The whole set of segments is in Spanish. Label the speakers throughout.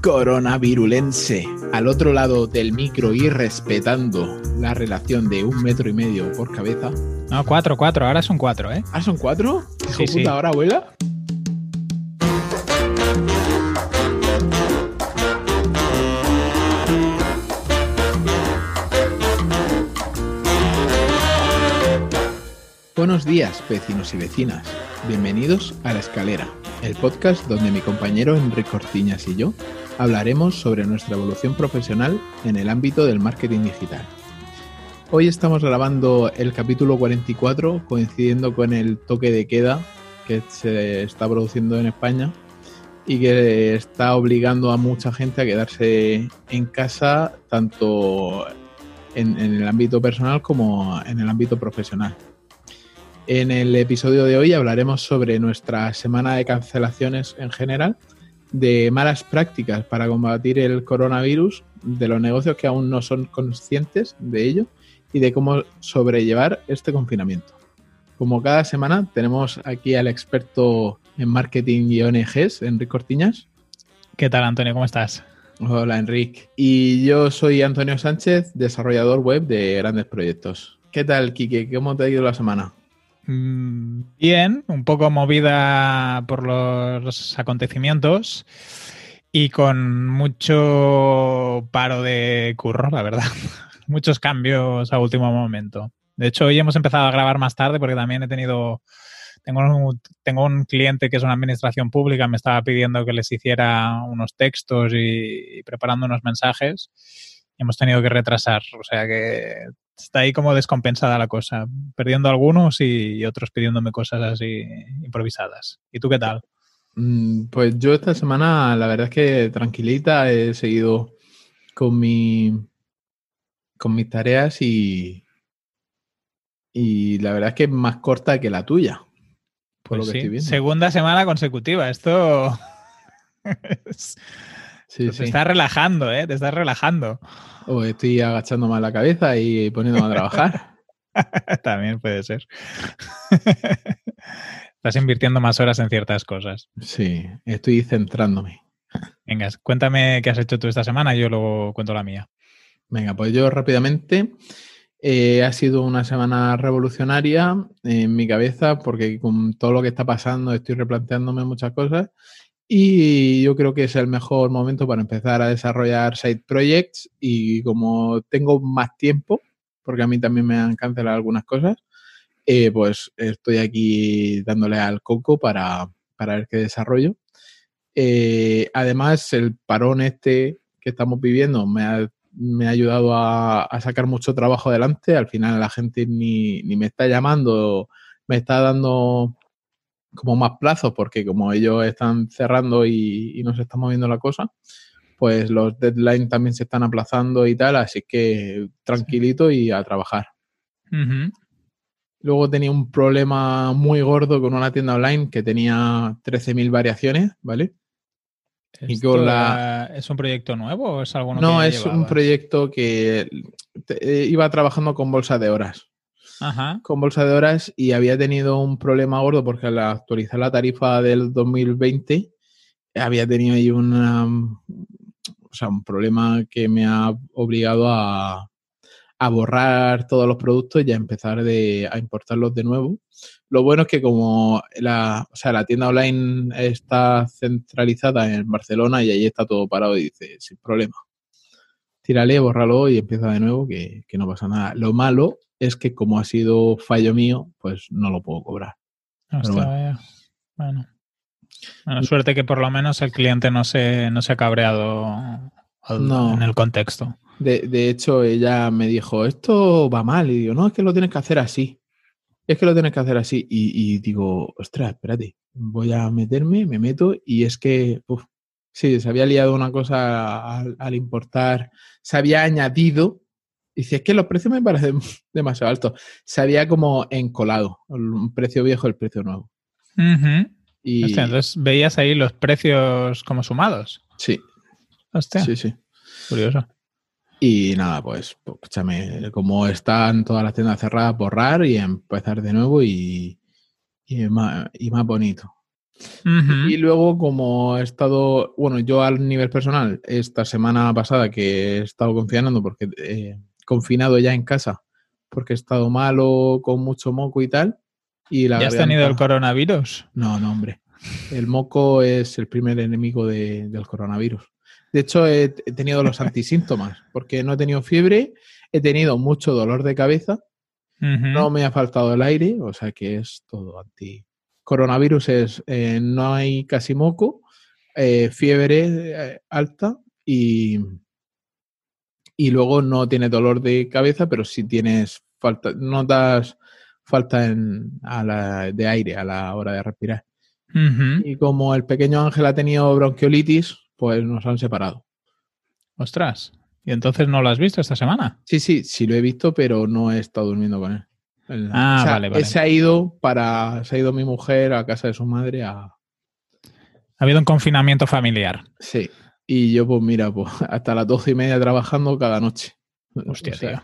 Speaker 1: coronavirulense. Al otro lado del micro y respetando la relación de un metro y medio por cabeza.
Speaker 2: No, cuatro, cuatro. Ahora son cuatro, ¿eh?
Speaker 1: ¿Ah, son cuatro? Hijo
Speaker 2: Sí,
Speaker 1: puta,
Speaker 2: sí.
Speaker 1: ahora abuela. Buenos días, vecinos y vecinas. Bienvenidos a La Escalera, el podcast donde mi compañero Enrique Cortiñas y yo hablaremos sobre nuestra evolución profesional en el ámbito del marketing digital. Hoy estamos grabando el capítulo 44 coincidiendo con el toque de queda que se está produciendo en España y que está obligando a mucha gente a quedarse en casa tanto en, en el ámbito personal como en el ámbito profesional. En el episodio de hoy hablaremos sobre nuestra semana de cancelaciones en general, de malas prácticas para combatir el coronavirus, de los negocios que aún no son conscientes de ello y de cómo sobrellevar este confinamiento. Como cada semana tenemos aquí al experto en marketing y ONGs, Enrique Cortiñas.
Speaker 2: ¿Qué tal, Antonio? ¿Cómo estás?
Speaker 1: Hola, Enrique. Y yo soy Antonio Sánchez, desarrollador web de grandes proyectos. ¿Qué tal, Quique? ¿Cómo te ha ido la semana?
Speaker 2: Mm, Bien, un poco movida por los acontecimientos y con mucho paro de curro, la verdad. Muchos cambios a último momento. De hecho, hoy hemos empezado a grabar más tarde porque también he tenido tengo un, tengo un cliente que es una administración pública, me estaba pidiendo que les hiciera unos textos y, y preparando unos mensajes. Hemos tenido que retrasar, o sea que está ahí como descompensada la cosa, perdiendo algunos y, y otros pidiéndome cosas así improvisadas. ¿Y tú qué tal?
Speaker 1: Mm, Pues yo esta semana, la verdad es que tranquilita, he seguido con mi con mis tareas y, y la verdad es que es más corta que la tuya. Por
Speaker 2: Pues
Speaker 1: lo que
Speaker 2: sí,
Speaker 1: estoy viendo.
Speaker 2: segunda semana consecutiva. Esto es-
Speaker 1: Sí,
Speaker 2: te
Speaker 1: sí.
Speaker 2: está relajando, ¿eh? Te estás relajando.
Speaker 1: O estoy agachando más la cabeza y poniéndome a trabajar.
Speaker 2: También puede ser. Estás invirtiendo más horas en ciertas cosas.
Speaker 1: Sí, estoy centrándome.
Speaker 2: Venga, cuéntame qué has hecho tú esta semana y yo luego cuento la mía.
Speaker 1: Venga, pues yo rápidamente. eh, ha sido una semana revolucionaria en mi cabeza porque con todo lo que está pasando estoy replanteándome muchas cosas y yo creo que es el mejor momento para empezar a desarrollar side projects y como tengo más tiempo, porque a mí también me han cancelado algunas cosas, eh, pues estoy aquí dándole al coco para, para ver qué desarrollo. Eh, además, el parón este que estamos viviendo me ha, me ha ayudado a, a sacar mucho trabajo adelante. Al final la gente ni, ni me está llamando, me está dando como más plazos porque como ellos están cerrando y, y nos está moviendo la cosa, pues los deadlines también se están aplazando y tal, así que tranquilito y a trabajar. Luego tenía un problema muy gordo con una tienda online que tenía 13.000 variaciones, ¿vale? Y
Speaker 2: ¿Esto
Speaker 1: con la-
Speaker 2: ¿Es un proyecto nuevo o es algo
Speaker 1: No,
Speaker 2: que
Speaker 1: es un proyecto que te- eh, iba trabajando con bolsa de horas. Con bolsa de horas y había tenido un problema gordo porque al actualizar la tarifa del 2020 había tenido ahí una, o sea, un problema que me ha obligado a, a borrar todos los productos y a empezar de- a importarlos de nuevo. Lo bueno es que como la, o sea, la tienda online está centralizada en Barcelona y ahí está todo parado y dice, sin problema. Tírale, bórralo y empieza de nuevo, que, que no pasa nada. Lo malo es que como ha sido fallo mío, pues no lo puedo cobrar.
Speaker 2: Hostia,
Speaker 1: bueno.
Speaker 2: vaya. Bueno. Bueno, suerte que por lo menos el cliente no se, no se ha cabreado al-
Speaker 1: No.
Speaker 2: en el contexto.
Speaker 1: De, de hecho, ella me dijo, esto va mal. Y digo, no, es que lo tienes que hacer así. Es que lo tienes que hacer así. Y, y digo, ostras, espérate, voy a meterme, me meto. Y es que, uf, sí, se había liado una cosa al, al importar, se había añadido. Dice, es que los precios me parecen demasiado altos. Se había como encolado un precio viejo, el precio nuevo. Y
Speaker 2: Hostia, entonces veías ahí los precios como sumados.
Speaker 1: sí,
Speaker 2: Hostia,
Speaker 1: sí, sí.
Speaker 2: curioso.
Speaker 1: Y nada, pues, pues, escúchame, como están todas las tiendas cerradas, borrar y empezar de nuevo y, y, más, y más bonito. Y luego, como he estado, bueno, yo al nivel personal, esta semana pasada que he estado confinando, porque eh, confinado ya en casa, porque he estado malo, con mucho moco y tal. Y la
Speaker 2: ¿Ya has tenido el coronavirus?
Speaker 1: No, no, hombre. El moco es el primer enemigo del coronavirus. De hecho, he, tenido los antisíntomas, porque no he tenido fiebre, he tenido mucho dolor de cabeza, no me ha faltado el aire, o sea que es todo anti. Coronavirus es, eh, no hay casi moco, eh, fiebre eh, alta y, y luego no tienes dolor de cabeza, pero sí tienes falta, notas falta en, de aire a la hora de respirar. Y como el pequeño Ángel ha tenido bronquiolitis, pues nos han separado.
Speaker 2: Ostras, ¿y entonces no lo has visto esta semana?
Speaker 1: Sí, sí, sí lo he visto, pero no he estado durmiendo con él.
Speaker 2: Ah, vale, vale.
Speaker 1: Se ha ido para, se ha ido mi mujer a casa de su madre a. Ha
Speaker 2: habido un confinamiento familiar.
Speaker 1: Sí. Y yo, pues mira, pues hasta las doce y media trabajando cada noche.
Speaker 2: Hostia, tío.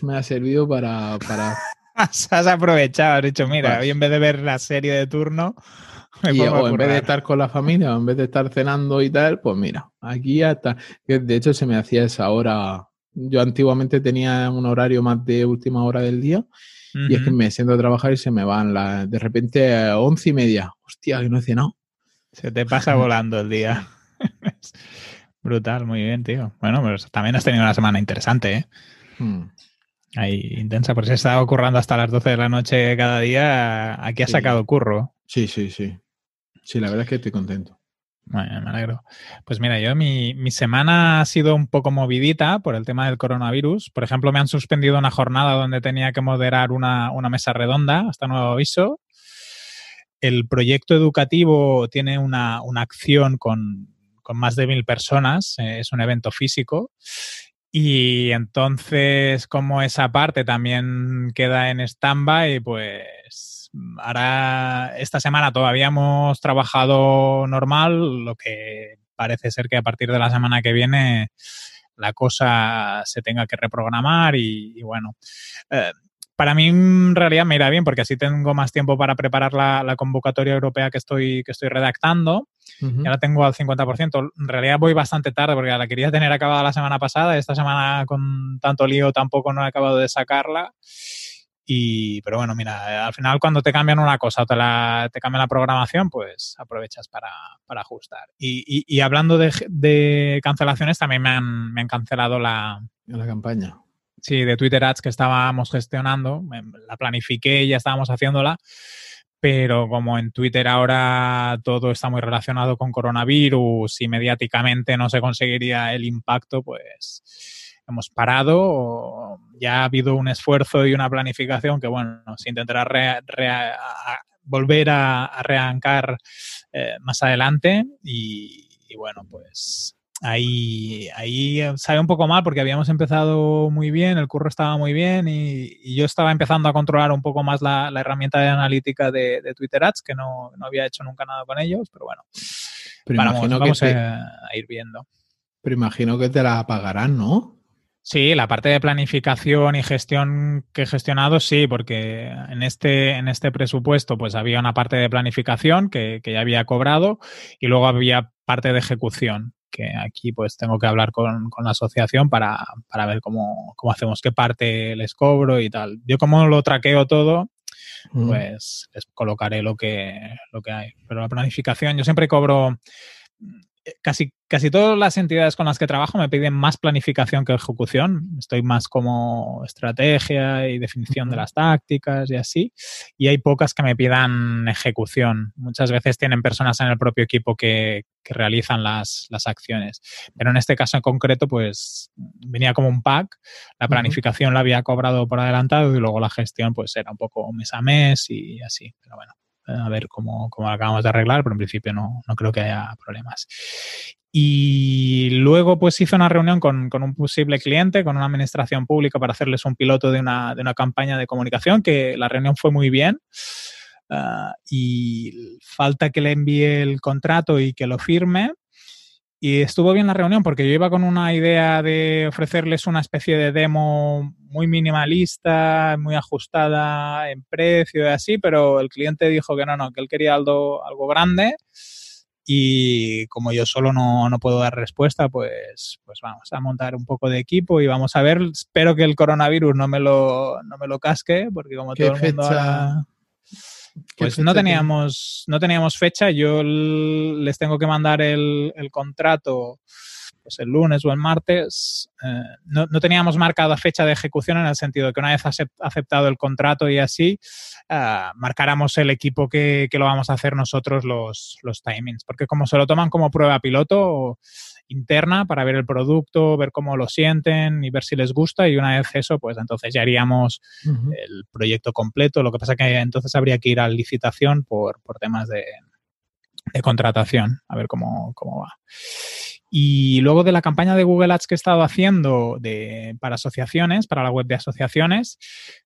Speaker 1: Me ha servido para. para...
Speaker 2: has aprovechado, has dicho, mira, hoy en vez de ver la serie de turno,
Speaker 1: y, o en vez de estar con la familia, o en vez de estar cenando y tal, pues mira, aquí hasta. De hecho, se me hacía esa hora. Yo antiguamente tenía un horario más de última hora del día. Y es que me siento a trabajar y se me van la, de repente once y media. Hostia, que no he cenado.
Speaker 2: Se te pasa volando el día. Brutal, muy bien, tío. Bueno, pues también has tenido una semana interesante, ¿eh? Hmm. Ahí, intensa, porque se estado currando hasta las 12 de la noche cada día. Aquí has sacado curro.
Speaker 1: Sí, sí, sí. Sí, la verdad es que estoy contento.
Speaker 2: Bueno, me alegro. Pues mira, yo mi, semana ha sido un poco movidita por el tema del coronavirus. Por ejemplo, me han suspendido una jornada donde tenía que moderar una, mesa redonda, hasta nuevo aviso. El proyecto educativo tiene una, acción con, más de mil personas, eh, es un evento físico. Y entonces, como esa parte también queda en stand-by, pues ahora esta semana todavía hemos trabajado normal, lo que parece ser que a partir de la semana que viene la cosa se tenga que reprogramar y, bueno. Eh, para mí en realidad me irá bien porque así tengo más tiempo para preparar la, convocatoria europea que estoy, que estoy redactando. Ya la tengo al 50%. En realidad voy bastante tarde porque la quería tener acabada la semana pasada. Esta semana con tanto lío tampoco no he acabado de sacarla. Y, pero bueno, mira, al final cuando te cambian una cosa o te, la, te cambian la programación, pues aprovechas para, para ajustar. Y, y, hablando de, de, cancelaciones, también me han, me han cancelado la,
Speaker 1: la campaña.
Speaker 2: Sí, de Twitter Ads que estábamos gestionando. La planifiqué y ya estábamos haciéndola. Pero como en Twitter ahora todo está muy relacionado con coronavirus y mediáticamente no se conseguiría el impacto, pues hemos parado, ya ha habido un esfuerzo y una planificación que, bueno, se intentará volver a, arrancar eh, más adelante y, bueno, pues ahí, ahí sabe un poco mal porque habíamos empezado muy bien, el curro estaba muy bien y, yo estaba empezando a controlar un poco más la, herramienta de analítica de, Twitter Ads, que no, había hecho nunca nada con ellos, pero bueno, vamos, a, ir viendo.
Speaker 1: Pero imagino que te la pagarán, ¿no?
Speaker 2: Sí, la parte de planificación y gestión que he gestionado, sí, porque en este, en este presupuesto pues había una parte de planificación que, ya había cobrado y luego había parte de ejecución, que aquí pues tengo que hablar con, la asociación para, ver cómo, hacemos, qué parte les cobro y tal. Yo como lo traqueo todo, pues les colocaré lo que, lo que hay. Pero la planificación, yo siempre cobro eh, casi, casi todas las entidades con las que trabajo me piden más planificación que ejecución. Estoy más como estrategia y definición de las tácticas y así. Y hay pocas que me pidan ejecución. Muchas veces tienen personas en el propio equipo que, realizan las, acciones. Pero en este caso en concreto, pues venía como un pack. La planificación la había cobrado por adelantado y luego la gestión pues era un poco mes a mes y así. Pero bueno a ver cómo, cómo lo acabamos de arreglar, pero en principio no, no, creo que haya problemas. Y luego pues hice una reunión con, con, un posible cliente, con una administración pública para hacerles un piloto de una, de una campaña de comunicación, que la reunión fue muy bien. Ah, y falta que le envíe el contrato y que lo firme. Y estuvo bien la reunión porque yo iba con una idea de ofrecerles una especie de demo muy minimalista, muy ajustada en precio y así, pero el cliente dijo que no, no, que él quería algo, algo grande y como yo solo no, no, puedo dar respuesta, pues, pues vamos a montar un poco de equipo y vamos a ver. Espero que el coronavirus no me lo, no me lo casque, porque como todo el mundo ahora pues no teníamos, no teníamos fecha. Yo les tengo que mandar el, contrato pues el lunes o el martes. Eh, no, teníamos marcada fecha de ejecución en el sentido de que una vez aceptado el contrato y así, uh, marcáramos el equipo que, que, lo vamos a hacer nosotros los, los timings. Porque como se lo toman como prueba piloto, interna para ver el producto, ver cómo lo sienten y ver si les gusta y una vez eso, pues entonces ya haríamos el proyecto completo. Lo que pasa que entonces habría que ir a licitación por, temas de, contratación, a ver cómo, va. Y luego de la campaña de Google Ads que he estado haciendo para asociaciones, para la web de asociaciones,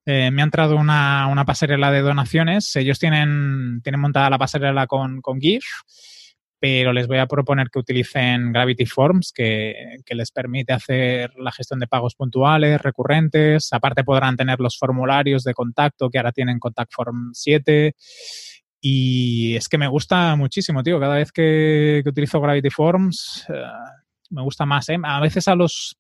Speaker 2: eh, me ha entrado una, pasarela de donaciones. Ellos tienen, tienen montada la pasarela con, con GIF pero les voy a proponer que utilicen Gravity Forms, que, les permite hacer la gestión de pagos puntuales, recurrentes. Aparte podrán tener los formularios de contacto que ahora tienen Contact Form 7. Y es que me gusta muchísimo, tío. Cada vez que, utilizo Gravity Forms, eh, me gusta más. ¿eh? A veces a los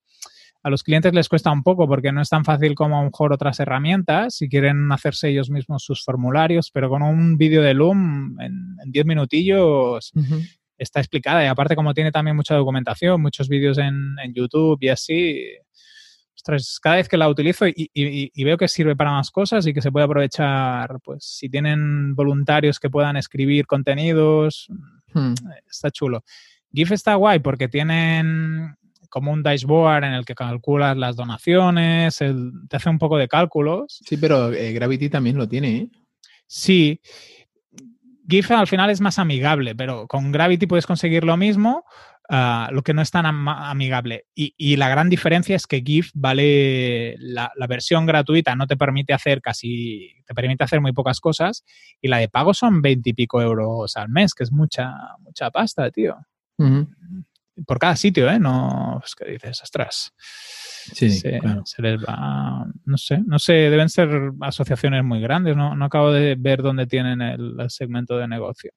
Speaker 2: a los clientes les cuesta un poco porque no es tan fácil como a lo mejor otras herramientas si quieren hacerse ellos mismos sus formularios, pero con un vídeo de Loom en 10 minutillos está explicada y aparte como tiene también mucha documentación, muchos vídeos en, YouTube y así, ostras, cada vez que la utilizo y, veo que sirve para más cosas y que se puede aprovechar, pues si tienen voluntarios que puedan escribir contenidos, hmm. está chulo. GIF está guay porque tienen como un dashboard en el que calculas las donaciones, te hace un poco de cálculos.
Speaker 1: Sí, pero eh, Gravity también lo tiene. ¿eh?
Speaker 2: Sí. GIF al final es más amigable, pero con Gravity puedes conseguir lo mismo, ah, lo que no es tan amigable. Y, la gran diferencia es que GIF vale la, versión gratuita, no te permite hacer casi, te permite hacer muy pocas cosas, y la de pago son 20 y pico euros al mes, que es mucha, mucha pasta, tío por cada sitio, ¿eh? No, es que dices, ostras. Sí, se, se, les va, no sé, no sé, deben ser asociaciones muy grandes, no, no acabo de ver dónde tienen el, segmento de negocio.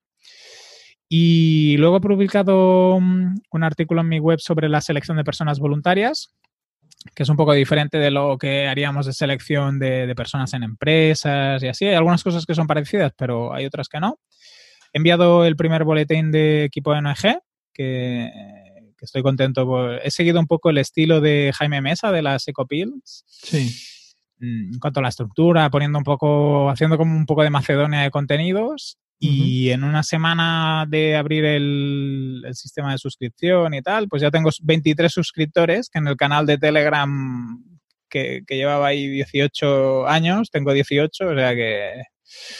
Speaker 2: Y luego he publicado mm, un artículo en mi web sobre la selección de personas voluntarias, que es un poco diferente de lo que haríamos de selección de, de, personas en empresas y así. Hay algunas cosas que son parecidas, pero hay otras que no. He enviado el primer boletín de equipo de NG, que que estoy contento. he seguido un poco el estilo de Jaime Mesa de las Ecopills.
Speaker 1: Sí.
Speaker 2: Mm, en cuanto a la estructura, poniendo un poco, haciendo como un poco de Macedonia de contenidos. Y en una semana de abrir el, sistema de suscripción y tal, pues ya tengo 23 suscriptores que en el canal de Telegram que, que llevaba ahí 18 años, tengo 18, o sea que...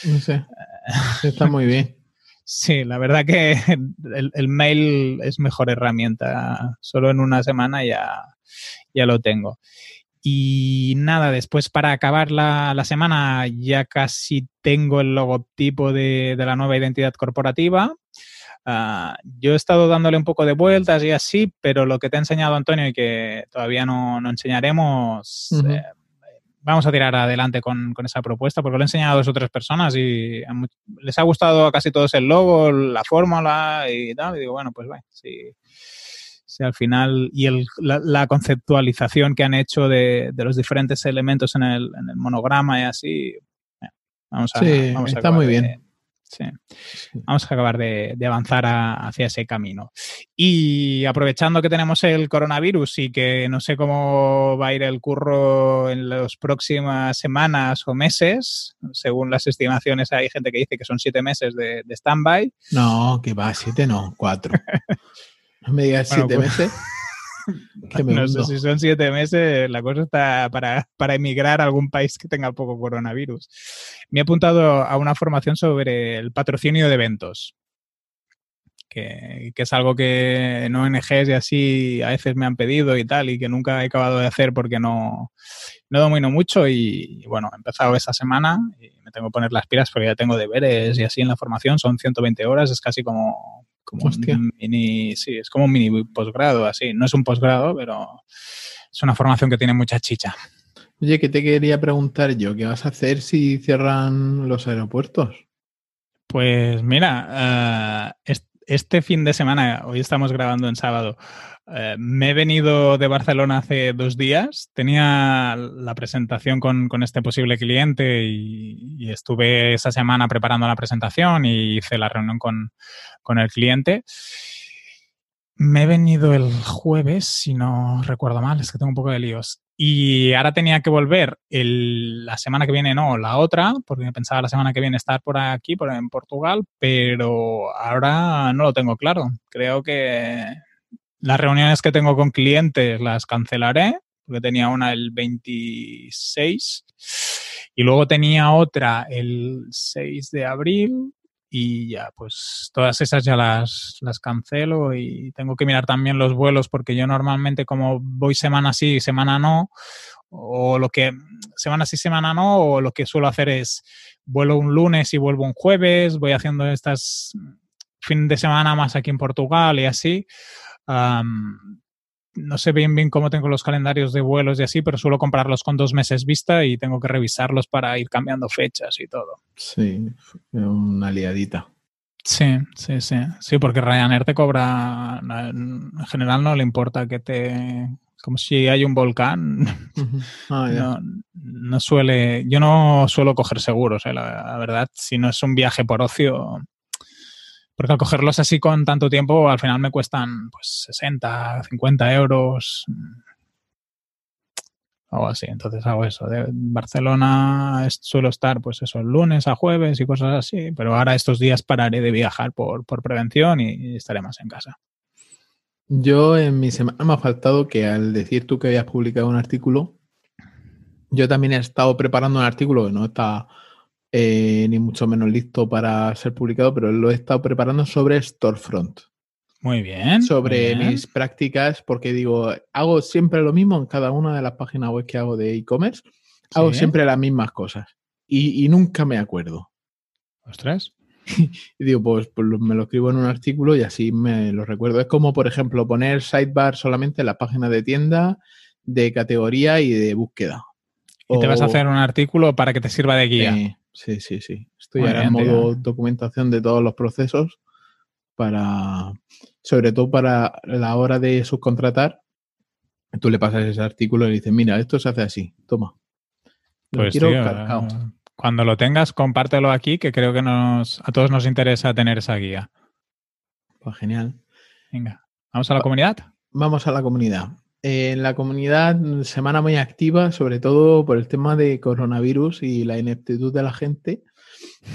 Speaker 1: No sé. Está muy bien.
Speaker 2: Sí, la verdad que el, mail es mejor herramienta. Solo en una semana ya, ya lo tengo. Y nada, después para acabar la, semana ya casi tengo el logotipo de, la nueva identidad corporativa. Ah, yo he estado dándole un poco de vueltas y así, pero lo que te ha enseñado Antonio y que todavía no, enseñaremos, vamos a tirar adelante con, esa propuesta porque lo he enseñado a dos o tres personas y les ha gustado a casi todos el logo, la fórmula y tal. Y digo, bueno, pues bueno, si, al final y la, conceptualización que han hecho de, los diferentes elementos en el, monograma y así, vamos a,
Speaker 1: sí, está muy bien.
Speaker 2: Sí. Vamos a acabar de, avanzar hacia ese camino. Y aprovechando que tenemos el coronavirus y que no sé cómo va a ir el curro en las próximas semanas o meses, según las estimaciones hay gente que dice que son siete meses de, de stand-by.
Speaker 1: No, que va, siete no, cuatro. No me digas siete pues meses.
Speaker 2: no sé si son siete meses, la cosa está para, para, emigrar a algún país que tenga poco coronavirus. Me he apuntado a una formación sobre el patrocinio de eventos, que, es algo que en ONGs y así a veces me han pedido y tal, y que nunca he acabado de hacer porque no, no domino mucho. Y, bueno, he empezado esta semana y me tengo que poner las pilas porque ya tengo deberes y así en la formación, son 120 horas, es casi como como un mini, sí, es como un mini posgrado, así. No es un posgrado, pero es una formación que tiene mucha chicha.
Speaker 1: Oye, ¿qué te quería preguntar yo? ¿Qué vas a hacer si cierran los aeropuertos?
Speaker 2: Pues mira, uh, este fin de semana, hoy estamos grabando en sábado, eh, me he venido de Barcelona hace dos días. Tenía la presentación con, este posible cliente y, estuve esa semana preparando la presentación y hice la reunión con, el cliente. Me he venido el jueves, si no recuerdo mal, es que tengo un poco de líos. Y ahora tenía que volver la semana que viene, no, la otra, porque pensaba la semana que viene estar por aquí, por, en Portugal, pero ahora no lo tengo claro. Creo que las reuniones que tengo con clientes las cancelaré, porque tenía una el 26 y luego tenía otra el 6 de abril y ya, pues todas esas ya las, las cancelo y tengo que mirar también los vuelos porque yo normalmente como voy semana sí, semana no, o lo que semana sí, semana no, o lo que suelo hacer es vuelo un lunes y vuelvo un jueves, voy haciendo estas fin de semana más aquí en Portugal y así. No sé bien bien cómo tengo los calendarios de vuelos y así, pero suelo comprarlos con dos meses vista y tengo que revisarlos para ir cambiando fechas y todo.
Speaker 1: Sí, una liadita.
Speaker 2: Sí, sí, sí. Sí, porque Ryanair te cobra, en general no le importa que te... Como si hay un volcán, ah, no, suele... Yo no suelo coger seguros, eh, la, verdad. Si no es un viaje por ocio, porque al cogerlos así con tanto tiempo, al final me cuestan pues 60, 50 euros algo así. Entonces hago eso. De Barcelona suelo estar, pues eso, lunes a jueves y cosas así, pero ahora estos días pararé de viajar por, prevención y, estaré más en casa.
Speaker 1: Yo en mi semana me ha faltado que al decir tú que habías publicado un artículo, yo también he estado preparando un artículo que no está eh, ni mucho menos listo para ser publicado, pero lo he estado preparando sobre Storefront.
Speaker 2: Muy bien.
Speaker 1: Sobre mis prácticas, porque digo, hago siempre lo mismo en cada una de las páginas web que hago de e-commerce. Hago siempre las mismas cosas y, nunca me acuerdo.
Speaker 2: Ostras.
Speaker 1: y digo, pues, pues, me lo escribo en un artículo y así me lo recuerdo. Es como, por ejemplo, poner sidebar solamente en la página de tienda, de categoría y de búsqueda.
Speaker 2: Y te vas a hacer un artículo para que te sirva de guía.
Speaker 1: Sí, sí, sí. Estoy ahora en modo documentación de todos los procesos para, sobre todo para la hora de subcontratar, tú le pasas ese artículo y le dices, mira, esto se hace así, toma.
Speaker 2: pues tío, cuando lo tengas, compártelo aquí, que creo que nos, a todos nos interesa tener esa guía.
Speaker 1: Pues genial.
Speaker 2: Venga, ¿vamos a la comunidad?
Speaker 1: Vamos a la comunidad. En la comunidad, semana muy activa, sobre todo por el tema de coronavirus y la ineptitud de la gente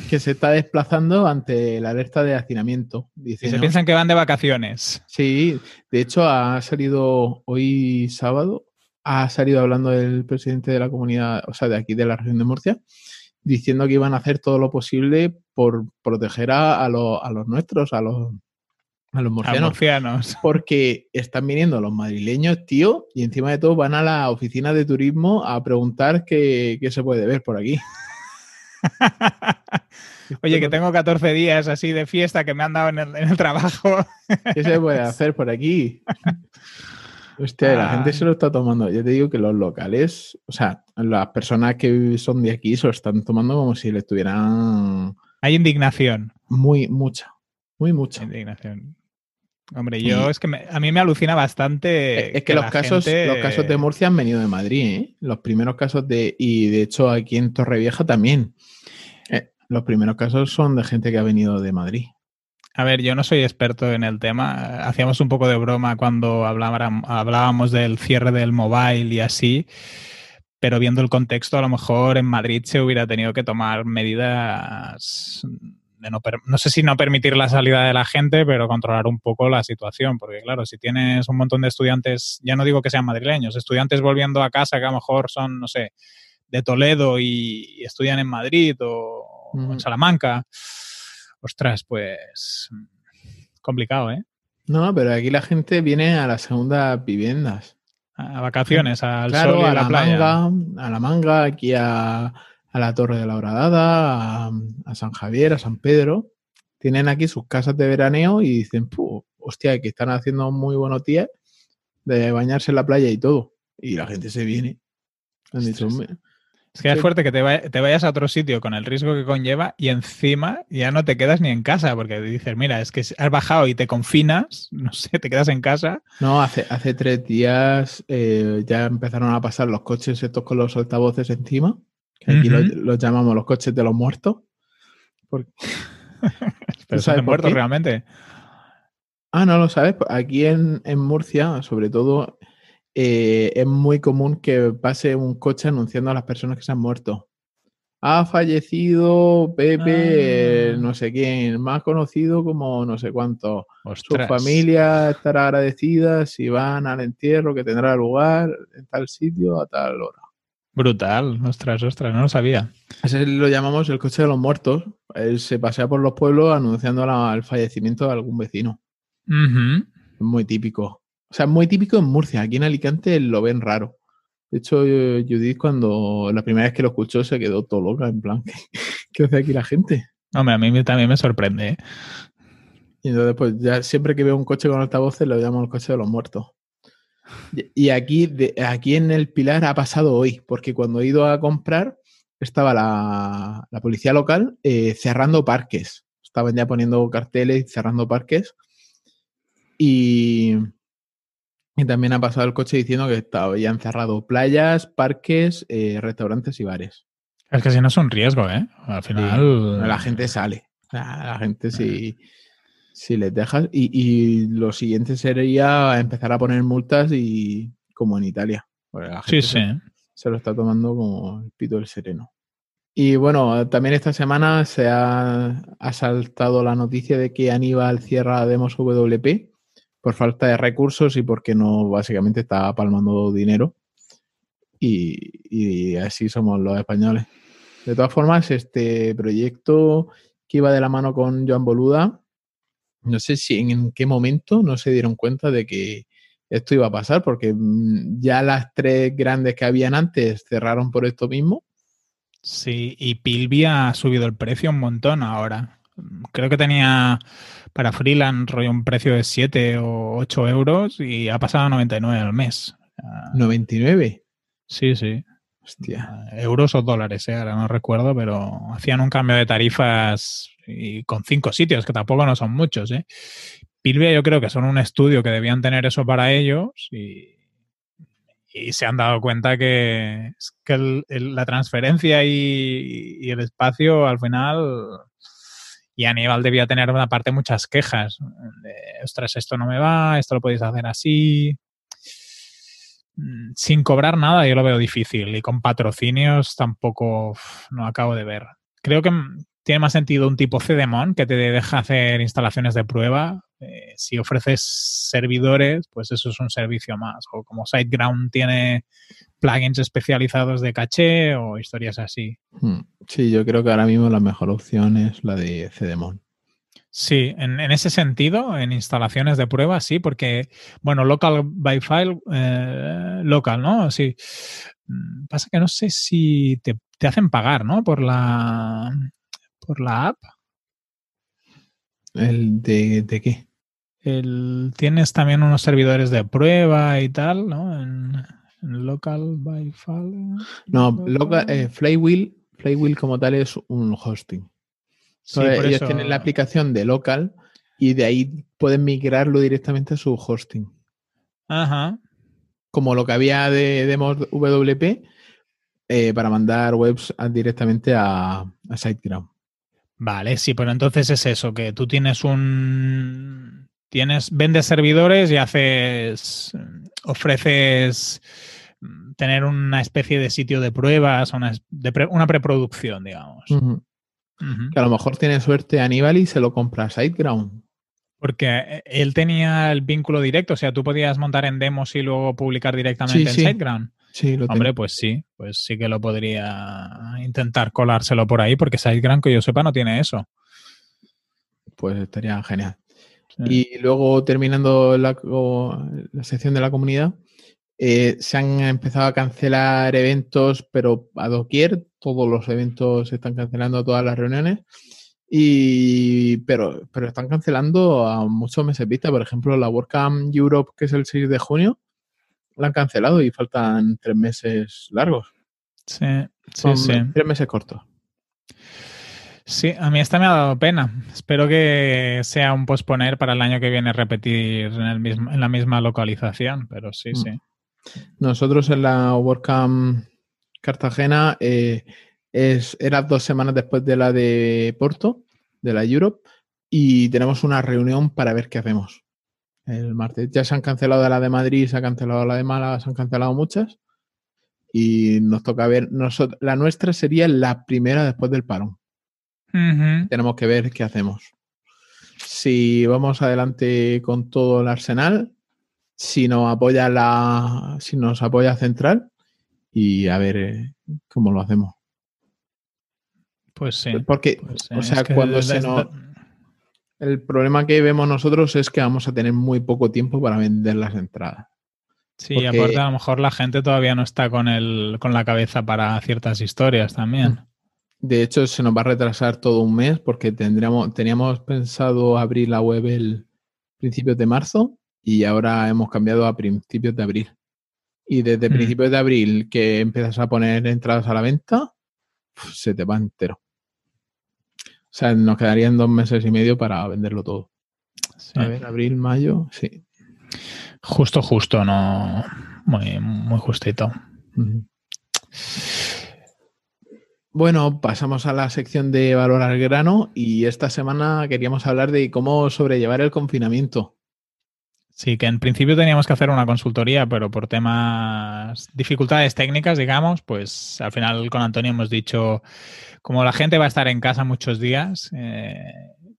Speaker 1: que se está desplazando ante la alerta de hacinamiento.
Speaker 2: Dice, y se piensan que van de vacaciones.
Speaker 1: Sí, de hecho ha salido hoy sábado, ha salido hablando el presidente de la comunidad, o sea, de aquí de la región de Murcia, diciendo que iban a hacer todo lo posible por proteger a, los nuestros, a los, a los murcianos, Porque están viniendo los madrileños, tío, y encima de todo van a la oficina de turismo a preguntar qué, qué se puede ver por aquí.
Speaker 2: Oye, que tengo 14 días así de fiesta que me han dado en el, trabajo.
Speaker 1: ¿Qué se puede hacer por aquí? Hostia, la gente se lo está tomando. Yo te digo que los locales, o sea, las personas que son de aquí se lo están tomando como si le estuvieran.
Speaker 2: Hay indignación.
Speaker 1: Muy, mucha. Muy mucha.
Speaker 2: Indignación. Hombre, yo es que a mí me alucina bastante.
Speaker 1: Es que, los, casos, los casos de Murcia han venido de Madrid, ¿eh? Los primeros casos de. Y de hecho aquí en Torrevieja también. Eh, los primeros casos son de gente que ha venido de Madrid.
Speaker 2: A ver, yo no soy experto en el tema. Hacíamos un poco de broma cuando hablábamos del cierre del mobile y así, pero viendo el contexto, a lo mejor en Madrid se hubiera tenido que tomar medidas de no, no sé si no permitir la salida de la gente, pero controlar un poco la situación, porque claro, si tienes un montón de estudiantes, ya no digo que sean madrileños, estudiantes volviendo a casa que a lo mejor son, no sé, de Toledo y, estudian en Madrid o, en Salamanca. Ostras, pues complicado, ¿eh?
Speaker 1: No, pero aquí la gente viene a las segundas viviendas.
Speaker 2: A vacaciones, al sol y a, la,
Speaker 1: Manga, a la manga, aquí a, la Torre de la Horadada, a, San Javier, a San Pedro. tienen aquí sus casas de veraneo y dicen, hostia, que están haciendo muy buenos días de bañarse en la playa y todo. Y la gente se viene. Han dicho,
Speaker 2: es que es fuerte que te, vayas a otro sitio con el riesgo que conlleva y encima ya no te quedas ni en casa, porque dices, mira, es que has bajado y te confinas, no sé, te quedas en casa.
Speaker 1: No, hace, hace tres días eh, ya empezaron a pasar los coches estos con los altavoces encima, que aquí los, llamamos los coches de los muertos.
Speaker 2: Pero son muertos realmente.
Speaker 1: Ah, no lo sabes. Aquí en, en Murcia, sobre todo eh, es muy común que pase un coche anunciando a las personas que se han muerto. Ha fallecido Pepe, ah. no sé quién, más conocido como no sé cuánto. Su familia estará agradecida si van al entierro que tendrá lugar en tal sitio a tal hora.
Speaker 2: Brutal, ostras, ostras, no lo sabía.
Speaker 1: Ese lo llamamos el coche de los muertos. Él se pasea por los pueblos anunciando el fallecimiento de algún vecino. Es muy típico. O sea, muy típico en Murcia. Aquí en Alicante lo ven raro. De hecho, Judith, cuando la primera vez que lo escuchó, se quedó todo loca, en plan, ¿qué, hace aquí la gente?
Speaker 2: Hombre, a mí también me sorprende. ¿eh?
Speaker 1: Y entonces, pues ya siempre que veo un coche con altavoces, lo llamo el coche de los muertos. Y aquí, aquí en el Pilar ha pasado hoy, porque cuando he ido a comprar, estaba la, policía local eh, cerrando parques. Estaban ya poniendo carteles y cerrando parques. Y, y también ha pasado el coche diciendo que habían cerrado playas, parques, eh, restaurantes y bares.
Speaker 2: Es que si no es un riesgo, ¿eh? Al final.
Speaker 1: la gente sale. La gente si, si les dejas. Y, lo siguiente sería empezar a poner multas y como en Italia.
Speaker 2: sí, sí.
Speaker 1: Se, lo está tomando como el pito del sereno. Y bueno, también esta semana se ha, ha saltado la noticia de que Aníbal cierra Demos WP por falta de recursos y porque no básicamente está palmando dinero. Y, así somos los españoles. De todas formas, este proyecto que iba de la mano con Joan Boluda, no sé si en, qué momento no se dieron cuenta de que esto iba a pasar, porque mm, ya las tres grandes que habían antes cerraron por esto mismo.
Speaker 2: Sí, y Pilvia ha subido el precio un montón ahora. Creo que tenía para freelance rollo un precio de 7 o 8 euros y ha pasado a 99 al mes.
Speaker 1: ¿99?
Speaker 2: Sí, sí. Hostia. Euros o dólares, ¿eh? ahora no recuerdo, pero hacían un cambio de tarifas y con cinco sitios, que tampoco no son muchos. ¿eh? Pilvia yo creo que son un estudio que debían tener eso para ellos y, se han dado cuenta que, la transferencia y, el espacio al final y Aníbal debía tener una parte muchas quejas. Ostras, esto no me va, esto lo podéis hacer así. Mm, sin cobrar nada yo lo veo difícil y con patrocinios tampoco no acabo de ver. Creo que tiene más sentido un tipo CDMON que te deja hacer instalaciones de prueba. Eh, si ofreces servidores, pues eso es un servicio más. O como SiteGround tiene plugins especializados de caché o historias así.
Speaker 1: Hmm. Sí, yo creo que ahora mismo la mejor opción es la de CDMON.
Speaker 2: Sí, en, ese sentido, en instalaciones de prueba, sí, porque, bueno, local by file, eh, local, ¿no? Sí. Mm, pasa que no sé si te, hacen pagar, ¿no? Por la, por la app.
Speaker 1: ¿El de, de qué?
Speaker 2: El, tienes también unos servidores de prueba y tal, ¿no? En, Local by File.
Speaker 1: No, local, eh, Flywheel, Flywheel como tal es un hosting. Ellos tienen la aplicación de local y de ahí pueden migrarlo directamente a su hosting.
Speaker 2: Ajá.
Speaker 1: Como lo que había de Demos WP eh, para mandar webs directamente a, a SiteGround.
Speaker 2: Vale, sí, pero entonces es eso, que tú tienes un. Tienes, vendes servidores y haces. ofreces tener una especie de sitio de pruebas, una, una preproducción, digamos.
Speaker 1: Que a lo mejor tiene suerte Aníbal y se lo compra a SiteGround.
Speaker 2: Porque eh, él tenía el vínculo directo, o sea, tú podías montar en demos y luego publicar directamente en SiteGround.
Speaker 1: Sí, lo
Speaker 2: Hombre, pues sí, pues sí que lo podría intentar colárselo por ahí, porque SiteGround, que yo sepa, no tiene eso.
Speaker 1: Pues estaría genial. Y luego, terminando la, la sección de la comunidad, eh, se han empezado a cancelar eventos, pero a doquier, todos los eventos se están cancelando, todas las reuniones. Y, pero, pero están cancelando a muchos meses vista. Por ejemplo, la WordCamp Europe, que es el 6 de junio, la han cancelado y faltan tres meses largos.
Speaker 2: Sí, sí, sí.
Speaker 1: Tres meses cortos.
Speaker 2: Sí, a mí esta me ha dado pena. Espero que sea un posponer para el año que viene repetir en, el mismo, en la misma localización, pero sí,
Speaker 1: Mm.
Speaker 2: sí.
Speaker 1: Nosotros en la WordCamp Cartagena eh, es, era dos semanas después de la de Porto, de la Europe, y tenemos una reunión para ver qué hacemos el martes. Ya se han cancelado la de Madrid, se ha cancelado la de Málaga, se han cancelado muchas. Y nos toca ver, nosotros, la nuestra sería la primera después del parón. Tenemos que ver qué hacemos. Si vamos adelante con todo el arsenal, si nos apoya la, si nos apoya Central y a ver eh, cómo lo hacemos.
Speaker 2: Pues sí.
Speaker 1: Porque
Speaker 2: pues
Speaker 1: o sea, cuando se nos- el problema que vemos nosotros es que vamos a tener muy poco tiempo para vender las entradas.
Speaker 2: Sí,
Speaker 1: porque-
Speaker 2: aparte a lo mejor la gente todavía no está con, el, con la cabeza para ciertas historias también.
Speaker 1: De hecho, se nos va a retrasar todo un mes porque tendríamos, teníamos pensado abrir la web el principios de marzo y ahora hemos cambiado a principios de abril. Y desde
Speaker 2: Mm.
Speaker 1: principios de abril que empiezas a poner entradas a la venta, se te va entero. O sea, nos quedarían dos meses y medio para venderlo todo.
Speaker 2: Sí.
Speaker 1: A ver, abril, mayo, sí.
Speaker 2: Justo, justo, no. Muy, muy justito.
Speaker 1: Bueno, pasamos a la sección de valor al grano y esta semana queríamos hablar de cómo sobrellevar el confinamiento.
Speaker 2: Sí, que en principio teníamos que hacer una consultoría, pero por temas, dificultades técnicas, digamos, pues al final con Antonio hemos dicho, como la gente va a estar en casa muchos días, eh,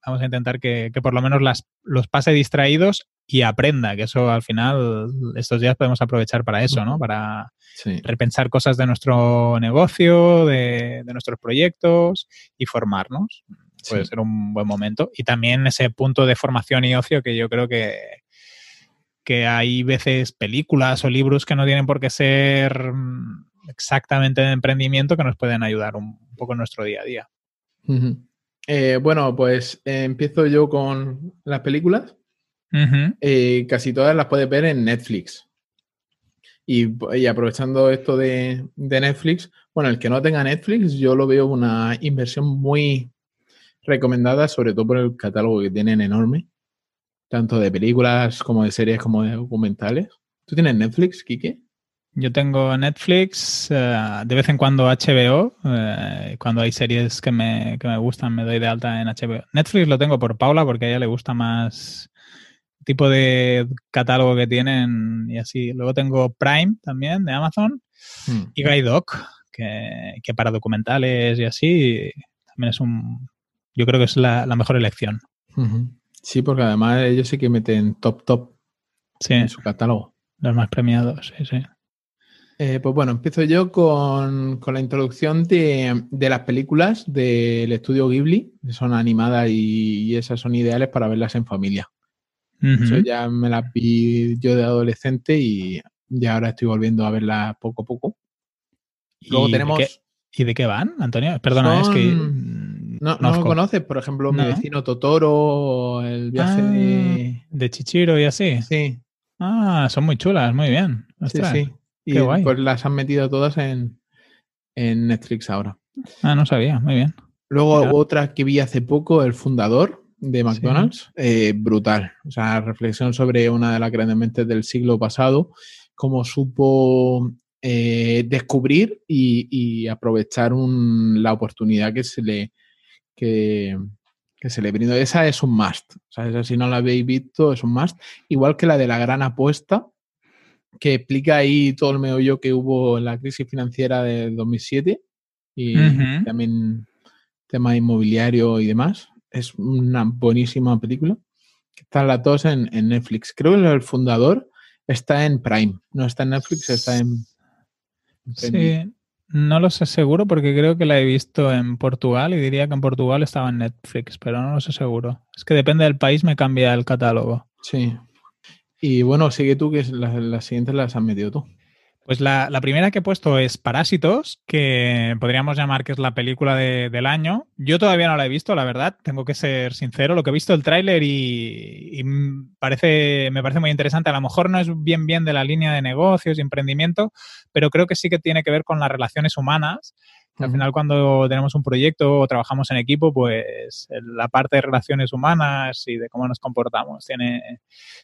Speaker 2: vamos a intentar que, que por lo menos las, los pase distraídos y aprenda, que eso al final estos días podemos aprovechar para eso, ¿no? Para
Speaker 1: Sí.
Speaker 2: repensar cosas de nuestro negocio, de, de nuestros proyectos y formarnos. Puede
Speaker 1: Sí.
Speaker 2: ser un buen momento. Y también ese punto de formación y ocio que yo creo que, que hay veces películas o libros que no tienen por qué ser mm, exactamente de emprendimiento que nos pueden ayudar un, un poco en nuestro día a día.
Speaker 1: Eh, bueno, pues eh, empiezo yo con las películas. Eh, casi todas las puedes ver en Netflix. Y, y aprovechando esto de, de Netflix, bueno, el que no tenga Netflix, yo lo veo una inversión muy recomendada, sobre todo por el catálogo que tienen enorme, tanto de películas como de series como de documentales. ¿Tú tienes Netflix, Kike?
Speaker 2: Yo tengo Netflix, eh, de vez en cuando HBO, eh, cuando hay series que me, que me gustan me doy de alta en HBO. Netflix lo tengo por Paula porque a ella le gusta más el tipo de catálogo que tienen y así. Luego tengo Prime también de Amazon y Guide Doc, que, que para documentales y así también es un... Yo creo que es la, la mejor elección.
Speaker 1: Sí, porque además ellos sí que meten top top
Speaker 2: Sí,
Speaker 1: en su catálogo.
Speaker 2: los más premiados, sí, sí.
Speaker 1: Eh, pues bueno, empiezo yo con, con la introducción de, de las películas del estudio Ghibli, que son animadas y, y esas son ideales para verlas en familia. Eso
Speaker 2: Ujú.
Speaker 1: ya me las vi yo de adolescente y ya ahora estoy volviendo a verlas poco a poco. Luego
Speaker 2: ¿Y de qué- ¿Y de qué van, Antonio? Perdona, es que...
Speaker 1: No, no conoces, por ejemplo, mi
Speaker 2: No.
Speaker 1: vecino Totoro, el viaje
Speaker 2: Ah,
Speaker 1: de...
Speaker 2: De Chichiro y así.
Speaker 1: Sí,
Speaker 2: Ah, son muy chulas, muy bien. Ostras.
Speaker 1: sí. Y
Speaker 2: qué guay.
Speaker 1: pues las han metido todas en, en Netflix ahora.
Speaker 2: Ah, no sabía, muy bien.
Speaker 1: Luego
Speaker 2: Mira.
Speaker 1: otra que vi hace poco, el fundador de McDonald's, eh, brutal. O sea, reflexión sobre una de las grandes mentes del siglo pasado, cómo supo eh, descubrir y, y aprovechar un- la oportunidad que se le que, que se le brindó. Esa es un must. O sea, esa si no la habéis visto es un must. Igual que la de la gran apuesta, que explica ahí todo el meollo que hubo en la crisis financiera de 2007 y
Speaker 2: Ujú.
Speaker 1: también tema inmobiliario y demás. Es una buenísima película. Están las dos en, en Netflix. Creo que el fundador está en Prime. No está en Netflix, está en, en Prime.
Speaker 2: Sí, no lo sé seguro porque creo que la he visto en Portugal y diría que en Portugal estaba en Netflix, pero no lo sé seguro. Es que depende del país, me cambia el catálogo.
Speaker 1: Sí. Y bueno, sigue tú que las, las siguientes las has metido tú.
Speaker 2: Pues la, primera que he puesto es Parásitos, que podríamos llamar que es la película del año. Yo todavía no la he visto, la verdad, tengo que ser sincero. Lo que he visto el tráiler y, parece, me parece muy interesante. A lo mejor no es bien bien de la línea de negocios y emprendimiento, pero creo que sí que tiene que ver con las relaciones humanas al final, cuando tenemos un proyecto o trabajamos en equipo, pues la parte de relaciones humanas y de cómo nos comportamos tiene,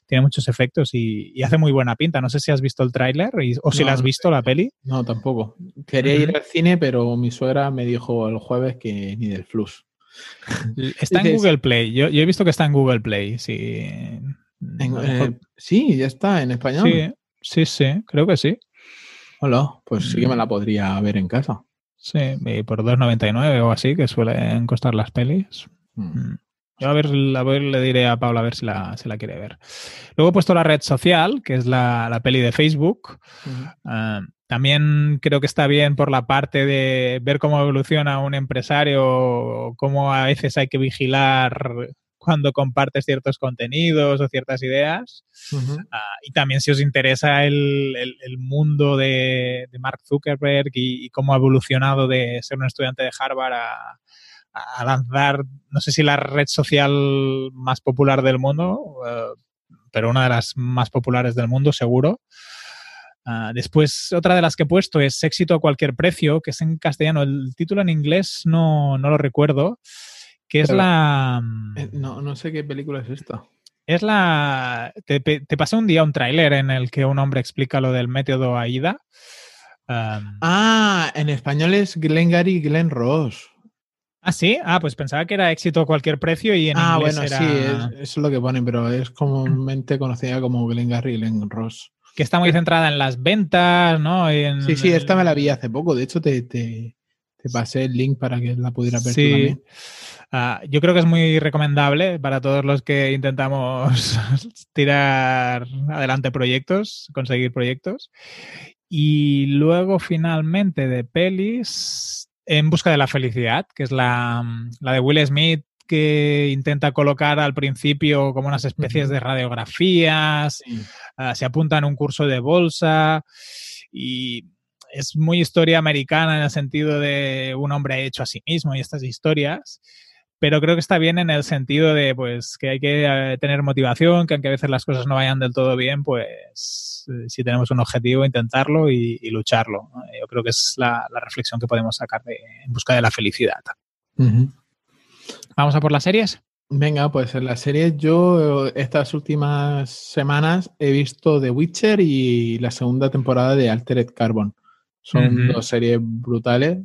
Speaker 2: tiene muchos efectos y, hace muy buena pinta. No sé si has visto el tráiler o si la has visto la peli.
Speaker 1: No, tampoco. Quería ir al cine, pero mi suegra me dijo el jueves que ni del flux.
Speaker 2: Está en Google Play. Yo, he visto que está en Google Play. Sí,
Speaker 1: eh, sí ya está en español.
Speaker 2: Sí, sí, sí, creo que sí.
Speaker 1: Hola, pues sí que me mm. la podría ver en casa.
Speaker 2: Sí, y por 2,99 o así, que suelen costar las pelis. Mm. Mm. Yo a ver, a ver, le diré a Paula a ver si la, la quiere ver. Luego he puesto la red social, que es la, peli de Facebook. Ah, también creo que está bien por la parte de ver cómo evoluciona un empresario, cómo a veces hay que vigilar cuando compartes ciertos contenidos o ciertas ideas. Ah, y también si os interesa el, mundo de, Mark Zuckerberg y, cómo ha evolucionado de ser un estudiante de Harvard a, lanzar, no sé si la red social más popular del mundo, eh, pero una de las más populares del mundo, seguro. Ah, después, otra de las que he puesto es Éxito a cualquier precio, que es en castellano. El título en inglés no, no lo recuerdo que es la...
Speaker 1: Eh, no, no sé qué película es esta.
Speaker 2: Es la... Te, pasé un día un tráiler en el que un hombre explica lo del método AIDA.
Speaker 1: ah, en español es Glengarry y Glenn Ross.
Speaker 2: Ah, sí. Ah, pues pensaba que era éxito a cualquier precio y en ah, inglés bueno, sí,
Speaker 1: eso es lo que ponen, pero es comúnmente conocida como Glengarry y Glenn Ross.
Speaker 2: Que está muy centrada en las ventas, ¿no?
Speaker 1: sí, sí, esta me la vi hace poco. De hecho, te, te, pasé el link para que la pudiera ver sí. también.
Speaker 2: Ah, yo creo que es muy recomendable para todos los que intentamos tirar adelante proyectos, conseguir proyectos. Y luego finalmente de pelis, En Busca de la Felicidad, que es la, de Will Smith que intenta colocar al principio como unas especies de radiografías, ah, se apunta en un curso de bolsa y es muy historia americana en el sentido de un hombre hecho a sí mismo y estas historias pero creo que está bien en el sentido de pues que hay que eh, tener motivación, que aunque a veces las cosas no vayan del todo bien, pues eh, si tenemos un objetivo, intentarlo y, lucharlo. Yo creo que es la, reflexión que podemos sacar en busca de la felicidad. ¿Vamos a por las series?
Speaker 1: Venga, pues en las series yo estas últimas semanas he visto The Witcher y la segunda temporada de Altered Carbon. Son dos series brutales,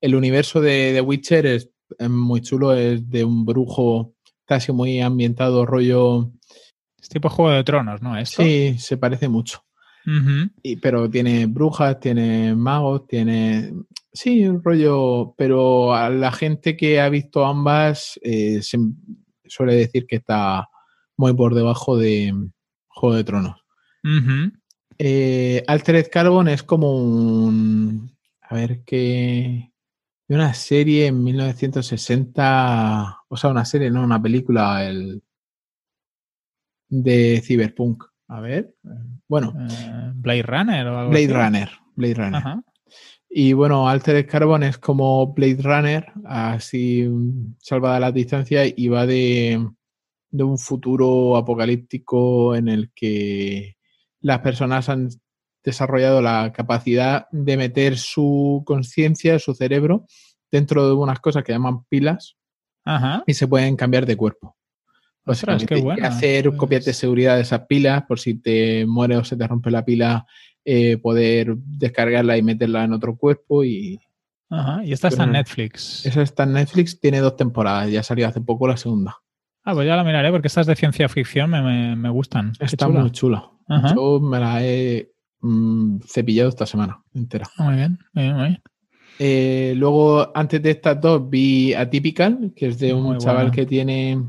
Speaker 1: el universo de Witcher es, muy chulo, es de un brujo casi muy ambientado, rollo.
Speaker 2: Es tipo Juego de Tronos, ¿no?
Speaker 1: Sí, se parece mucho. y, pero tiene brujas, tiene magos, tiene. Sí, un rollo. Pero a la gente que ha visto ambas eh, se suele decir que está muy por debajo de Juego de Tronos. Eh, Altered Carbon es como un a ver qué. De una serie en 1960. O sea, una serie, no, una película el, de Cyberpunk. A ver. Bueno.
Speaker 2: Eh, Blade Runner o algo
Speaker 1: Blade Runner. Blade Runner. Y bueno, Altered Carbon es como Blade Runner, así salvada la distancia, y va de, de un futuro apocalíptico en el que las personas han desarrollado la capacidad de meter su conciencia, su cerebro, dentro de unas cosas que llaman pilas y se pueden cambiar de cuerpo. O sea, hacer pues copias de seguridad de esas pilas por si te muere o se te rompe la pila, eh, poder descargarla y meterla en otro cuerpo y...
Speaker 2: Ajá, y esta está en Netflix.
Speaker 1: Esa está en Netflix, tiene dos temporadas, ya salió hace poco la segunda.
Speaker 2: Ah, pues ya la miraré porque estas de ciencia ficción me, gustan.
Speaker 1: Está muy chula. Yo me la he Mm, cepillado esta semana entera.
Speaker 2: Muy bien, muy bien,
Speaker 1: eh, luego, antes de estas dos, vi Atypical, que es de un chaval que tiene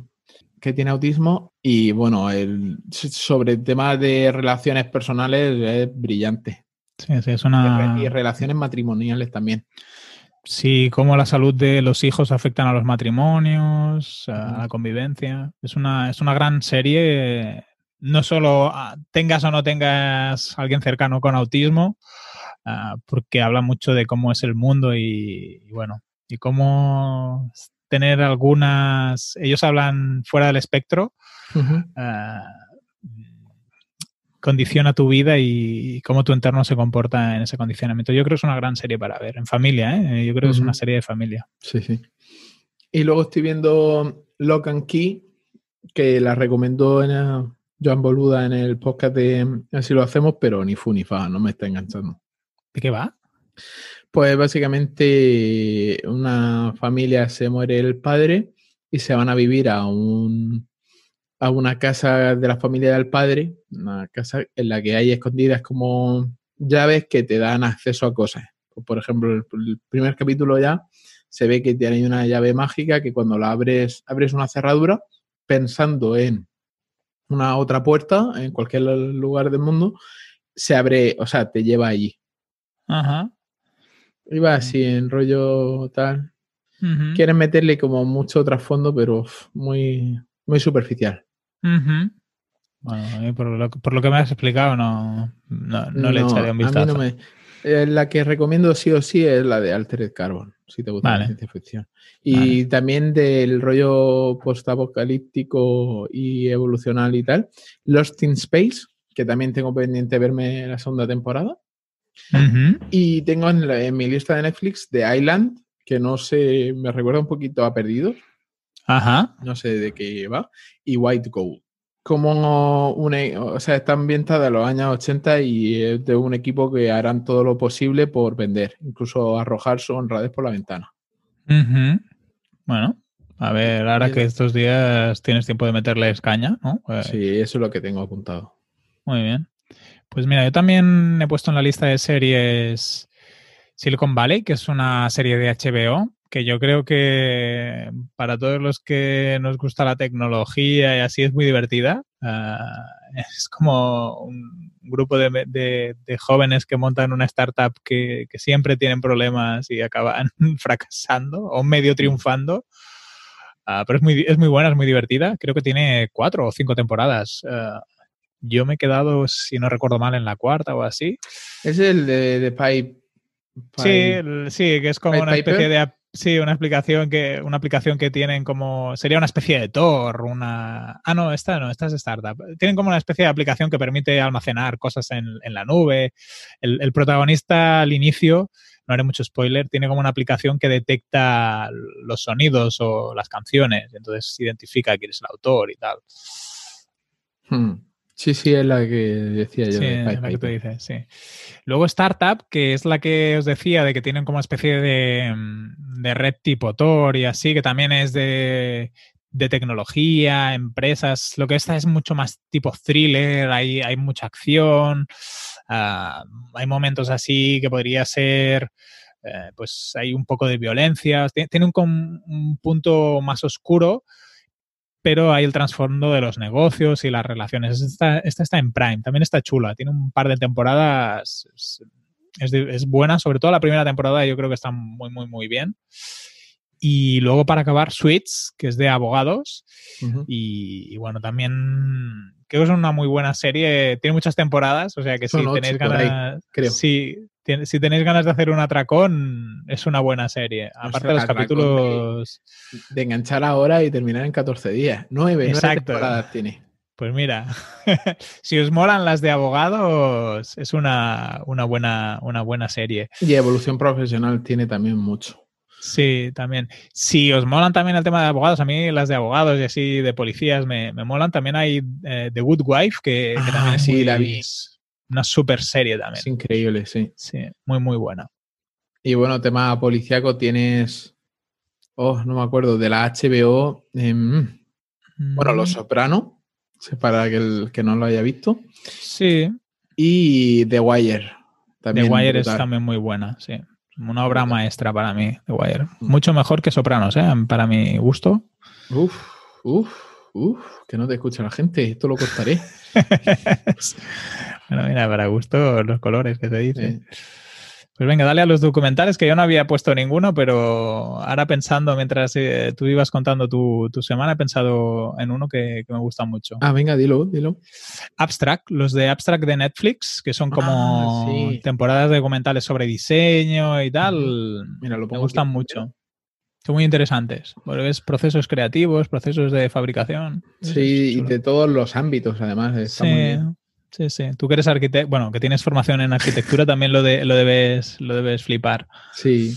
Speaker 1: que tiene autismo y bueno, el, sobre el tema de relaciones personales es brillante.
Speaker 2: Sí, sí, es una...
Speaker 1: Y relaciones matrimoniales también.
Speaker 2: Sí, cómo la salud de los hijos afectan a los matrimonios, a la convivencia. Es una, es una gran serie no solo ah, tengas o no tengas alguien cercano con autismo, ah, porque habla mucho de cómo es el mundo y, y, bueno, y cómo tener algunas, ellos hablan fuera del espectro, ah, condiciona tu vida y cómo tu entorno se comporta en ese condicionamiento. Yo creo que es una gran serie para ver, en familia, ¿eh? Yo creo que es una serie de familia.
Speaker 1: Sí, sí. Y luego estoy viendo Lock and Key, que la recomendó en Joan Boluda en el podcast de Así lo hacemos, pero ni fu ni fa, no me está enganchando.
Speaker 2: ¿De qué va?
Speaker 1: Pues básicamente una familia se muere el padre y se van a vivir a un a una casa de la familia del padre, una casa en la que hay escondidas como llaves que te dan acceso a cosas. Por ejemplo, el, el primer capítulo ya se ve que tiene una llave mágica que cuando la abres, abres una cerradura pensando en una otra puerta en cualquier lugar del mundo, se abre, o sea, te lleva allí.
Speaker 2: Ajá.
Speaker 1: Iba así en rollo tal.
Speaker 2: Ujú.
Speaker 1: Quieren meterle como mucho trasfondo, pero uf, muy, muy superficial.
Speaker 2: Bueno, por lo, por lo que me has explicado no, no, no le echaré un
Speaker 1: a mí
Speaker 2: vistazo.
Speaker 1: no me- eh, la que recomiendo sí o sí es la de Altered Carbon, si te gusta
Speaker 2: Vale.
Speaker 1: la ciencia ficción. Y también del rollo postapocalíptico y evolucional y tal. Lost in Space, que también tengo pendiente verme la segunda temporada. Y tengo en, la- en mi lista de Netflix The Island, que no sé, me recuerda un poquito a Perdidos.
Speaker 2: Ajá.
Speaker 1: no sé de qué va, y White Gold. Como una, o sea, está ambientada en los años 80 y es de un equipo que harán todo lo posible por vender, incluso arrojar su honradez por la ventana.
Speaker 2: Bueno, a ver, ahora que estos días tienes tiempo de meterles caña, ¿no? Eh,
Speaker 1: Sí, eso es lo que tengo apuntado.
Speaker 2: Muy bien. Pues mira, yo también he puesto en la lista de series Silicon Valley, que es una serie de HBO, que yo creo que para todos los que nos gusta la tecnología y así es muy divertida. Ah, es como un grupo de, de- de jóvenes que montan una startup que, que siempre tienen problemas y acaban fracasando o medio triunfando. Ah, pero es muy, es muy buena, es muy divertida. Creo que tiene cuatro o cinco temporadas. Ah, yo me he quedado, si no recuerdo mal, en la cuarta o así.
Speaker 1: Es el de, de Pipe.
Speaker 2: Sí,
Speaker 1: Pipe-
Speaker 2: sí, que es como una
Speaker 1: Piper.
Speaker 2: especie de sí, una aplicación que una aplicación que tienen como sería una especie de Tor, una ah no, esta no, esta es startup. Tienen como una especie de aplicación que permite almacenar cosas en, en la nube. El, protagonista al inicio, no haré mucho spoiler, tiene como una aplicación que detecta los sonidos o las canciones, entonces identifica quién es el autor y tal.
Speaker 1: Hmm. Sí, sí, es la que decía yo.
Speaker 2: Sí,
Speaker 1: de
Speaker 2: es la que te
Speaker 1: Piper.
Speaker 2: dice, sí. Luego Startup, que es la que os decía de que tienen como especie de, mm, de red tipo Tor y así, que también es de, de tecnología, empresas. Lo que esta es mucho más tipo thriller, hay, hay mucha acción, ah, hay momentos así que podría ser, eh, pues hay un poco de violencia, Tie- tiene un punto más oscuro pero hay el trasfondo de los negocios y las relaciones. Esta, esta está en Prime, también está chula, tiene un par de temporadas, es, buena, sobre todo la primera temporada yo creo que está muy, muy, muy bien. Y luego para acabar, Suits, que es de abogados, y, y bueno, también creo que es una muy buena serie, tiene muchas temporadas, o sea que
Speaker 1: Son
Speaker 2: si
Speaker 1: ocho
Speaker 2: tenéis
Speaker 1: ahí,
Speaker 2: ganas,
Speaker 1: creo.
Speaker 2: tien- si tenéis ganas de hacer un atracón, es una buena serie. Aparte de los
Speaker 1: atracón de-
Speaker 2: capítulos...
Speaker 1: De enganchar ahora y terminar en 14 días. Nueve, temporadas tiene.
Speaker 2: Pues mira, si os molan las de abogados, es una, una, buena, una buena serie.
Speaker 1: Y evolución profesional tiene también mucho.
Speaker 2: Sí, también. Si os molan también el tema de abogados, a mí las de abogados y así de policías me, me molan. También hay eh, The Good Wife, que, que
Speaker 1: Ah,
Speaker 2: también es
Speaker 1: sí, la vi.
Speaker 2: una super serie también.
Speaker 1: Es increíble, sí.
Speaker 2: Sí, muy, muy buena.
Speaker 1: Y bueno, tema policíaco tienes. Oh, no me acuerdo, de la HBO. em, bueno, Los Soprano, para que el que no lo haya visto.
Speaker 2: Sí,
Speaker 1: Y The Wire.
Speaker 2: The Wire es también muy buena, sí. Una obra maestra para mí, The Wire.
Speaker 1: Mm.
Speaker 2: Mucho mejor que Sopranos, ¿eh? Para mi gusto.
Speaker 1: Uf, uf, uf, que no te escucha la gente. Esto lo cortaré.
Speaker 2: bueno, mira, para gusto los colores que te dice.
Speaker 1: Eh,
Speaker 2: Pues venga, dale a los documentales, que yo no había puesto ninguno, pero ahora pensando, mientras eh, tú ibas contando tu, semana, he pensado en uno que, me gusta mucho.
Speaker 1: Ah, venga, dilo, dilo.
Speaker 2: Abstract, los de Abstract de Netflix, que son como ah, temporadas de documentales sobre diseño y tal. Mira, lo me gustan mucho. Son muy interesantes. ves procesos creativos, procesos de fabricación.
Speaker 1: Sí, y de todos los ámbitos, además. Está muy bien.
Speaker 2: Sí, sí. Tú que eres arquitecto, bueno, que tienes formación en arquitectura, también lo, de, lo, debes, lo debes flipar.
Speaker 1: Sí.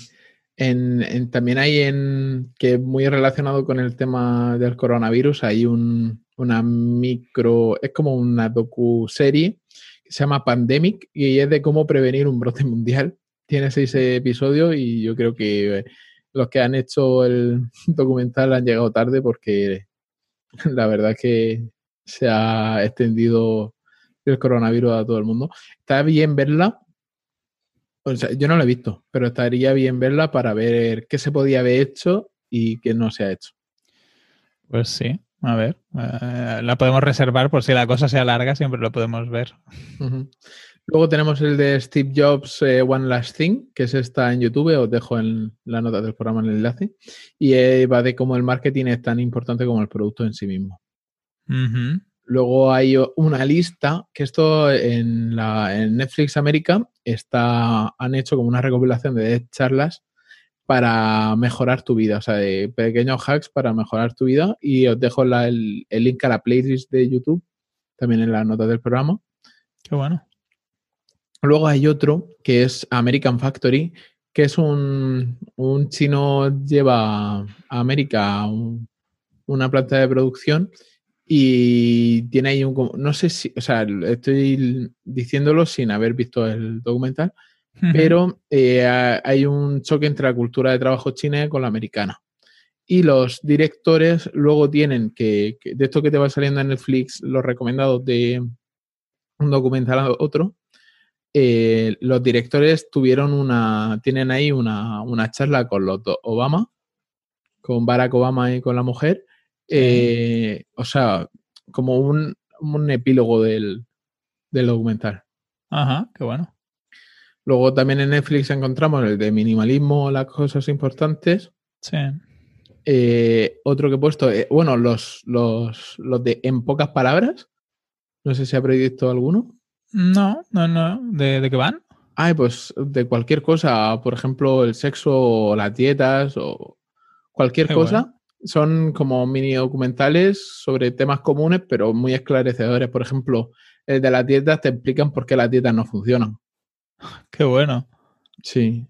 Speaker 1: También hay en que muy relacionado con el tema del coronavirus, hay un, una micro, es como una docu-serie que se llama Pandemic y es de cómo prevenir un brote mundial. Tiene seis episodios y yo creo que los que han hecho el documental han llegado tarde porque la verdad que se ha extendido el coronavirus a todo el mundo. Está bien verla. O sea, yo no la he visto, pero estaría bien verla para ver qué se podía haber hecho y qué no se ha hecho.
Speaker 2: Pues sí, a ver. Eh, la podemos reservar por si la cosa sea larga, siempre lo podemos ver.
Speaker 1: Luego tenemos el de Steve Jobs eh, One Last Thing, que es está en YouTube, os dejo en la nota del programa el enlace. Y eh, va de cómo el marketing es tan importante como el producto en sí mismo. Luego hay una lista, que esto en, la, Netflix América está, han hecho como una recopilación de charlas para mejorar tu vida, o sea, de pequeños hacks para mejorar tu vida. Y os dejo el, link a la playlist de YouTube, también en la nota del programa.
Speaker 2: Qué bueno.
Speaker 1: Luego hay otro que es American Factory, que es un, un chino lleva a América una planta de producción y tiene ahí un... No sé si, o sea, estoy diciéndolo sin haber visto el documental, pero eh, hay un choque entre la cultura de trabajo china con la americana. Y los directores luego tienen que, de esto que te va saliendo en Netflix, los recomendados de un documental a otro, eh, los directores tuvieron una, tienen ahí una, una charla con los Obama, con Barack Obama y con la mujer, eh, o sea, como un, epílogo del, documental.
Speaker 2: Ajá, qué bueno.
Speaker 1: Luego también en Netflix encontramos el de minimalismo, las cosas importantes.
Speaker 2: Sí.
Speaker 1: Eh, otro que he puesto, eh, bueno, los, los, los, de en pocas palabras. No sé si ha visto alguno.
Speaker 2: No, no, no. ¿De, qué van?
Speaker 1: Ay, pues de cualquier cosa. Por ejemplo, el sexo o las dietas o cualquier cosa son como mini documentales sobre temas comunes, pero muy esclarecedores. Por ejemplo, el de las dietas te explican por qué las dietas no funcionan.
Speaker 2: Qué bueno.
Speaker 1: Sí.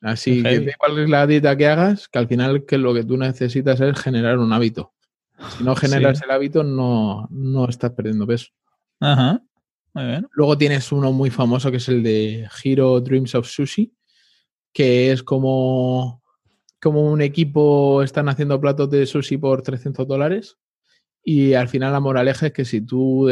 Speaker 1: Así que cuál es la dieta que hagas, que al final que lo que tú necesitas es generar un hábito. Si no generas el hábito, no, no estás perdiendo peso.
Speaker 2: Ajá. Muy bien.
Speaker 1: Luego tienes uno muy famoso que es el de Hero Dreams of Sushi, que es como como un equipo están haciendo platos de sushi por 300 dólares y al final la moraleja es que si tú,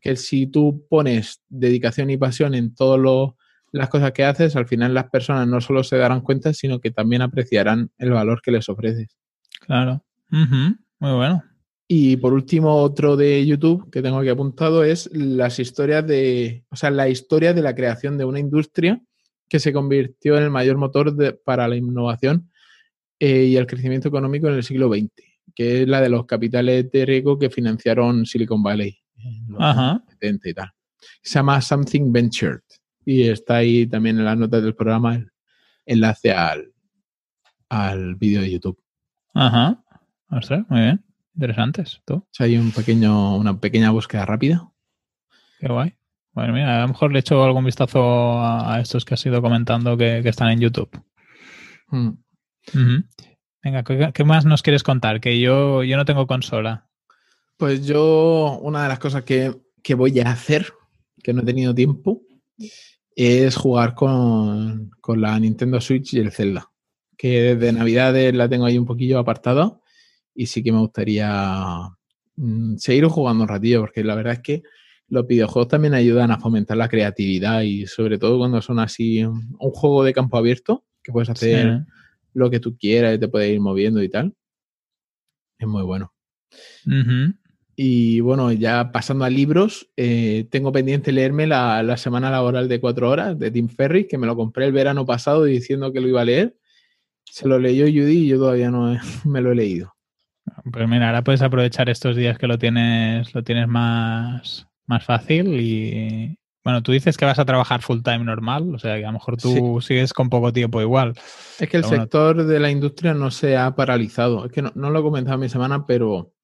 Speaker 1: que si tú pones dedicación y pasión en todas las cosas que haces, al final las personas no solo se darán cuenta, sino que también apreciarán el valor que les ofreces.
Speaker 2: Claro. Muy bueno.
Speaker 1: Y por último, otro de YouTube que tengo aquí apuntado es las historias de, o sea, la historia de la creación de una industria que se convirtió en el mayor motor para la innovación eh, y el crecimiento económico en el siglo XX, que es la de los capitales de riesgo que financiaron Silicon Valley en los Ajá. 70 y tal. Se llama Something Ventured y está ahí también en las notas del programa el enlace al, al vídeo de YouTube.
Speaker 2: Ajá. Ostras, muy bien. Interesantes. ¿tú?
Speaker 1: hay un pequeño, una pequeña búsqueda rápida.
Speaker 2: Qué guay. Bueno, mira, a lo mejor le echo algún vistazo a, estos que has ido comentando que, están en YouTube. Venga, ¿qué, más nos quieres contar? Que yo, yo no tengo consola.
Speaker 1: Pues yo, una de las cosas que, voy a hacer, que no he tenido tiempo, es jugar con, la Nintendo Switch y el Zelda. Que desde Navidades la tengo ahí un poquillo apartada y sí que me gustaría mm, seguir jugando un ratillo, porque la verdad es que los videojuegos también ayudan a fomentar la creatividad y sobre todo cuando son así un juego de campo abierto, que puedes hacer lo que tú quieras y te puedes ir moviendo y tal. Es muy bueno. Y bueno, ya pasando a libros, eh, tengo pendiente leerme la, semana laboral de cuatro horas de Tim Ferry, que me lo compré el verano pasado diciendo que lo iba a leer. Se lo leyó Judy y yo todavía no me lo he leído.
Speaker 2: Pues mira, ahora puedes aprovechar estos días que lo tienes, lo tienes más, más fácil y, bueno, tú dices que vas a trabajar full time normal, o sea que a lo mejor tú sigues con poco tiempo igual.
Speaker 1: Es que el sector de la industria no se ha paralizado. Es que no, lo he comentado en mi semana, pero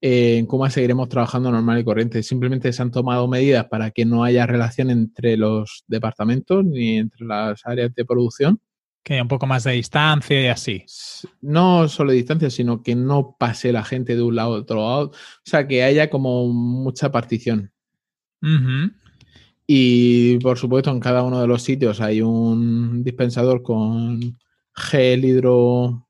Speaker 1: eh, en Kuma seguiremos trabajando normal y corriente. Simplemente se han tomado medidas para que no haya relación entre los departamentos ni entre las áreas de producción.
Speaker 2: Que haya un poco más de distancia y así.
Speaker 1: No solo distancia, sino que no pase la gente de un lado a otro lado. O sea, que haya como mucha partición. Y por supuesto, en cada uno de los sitios hay un dispensador con gel hidro,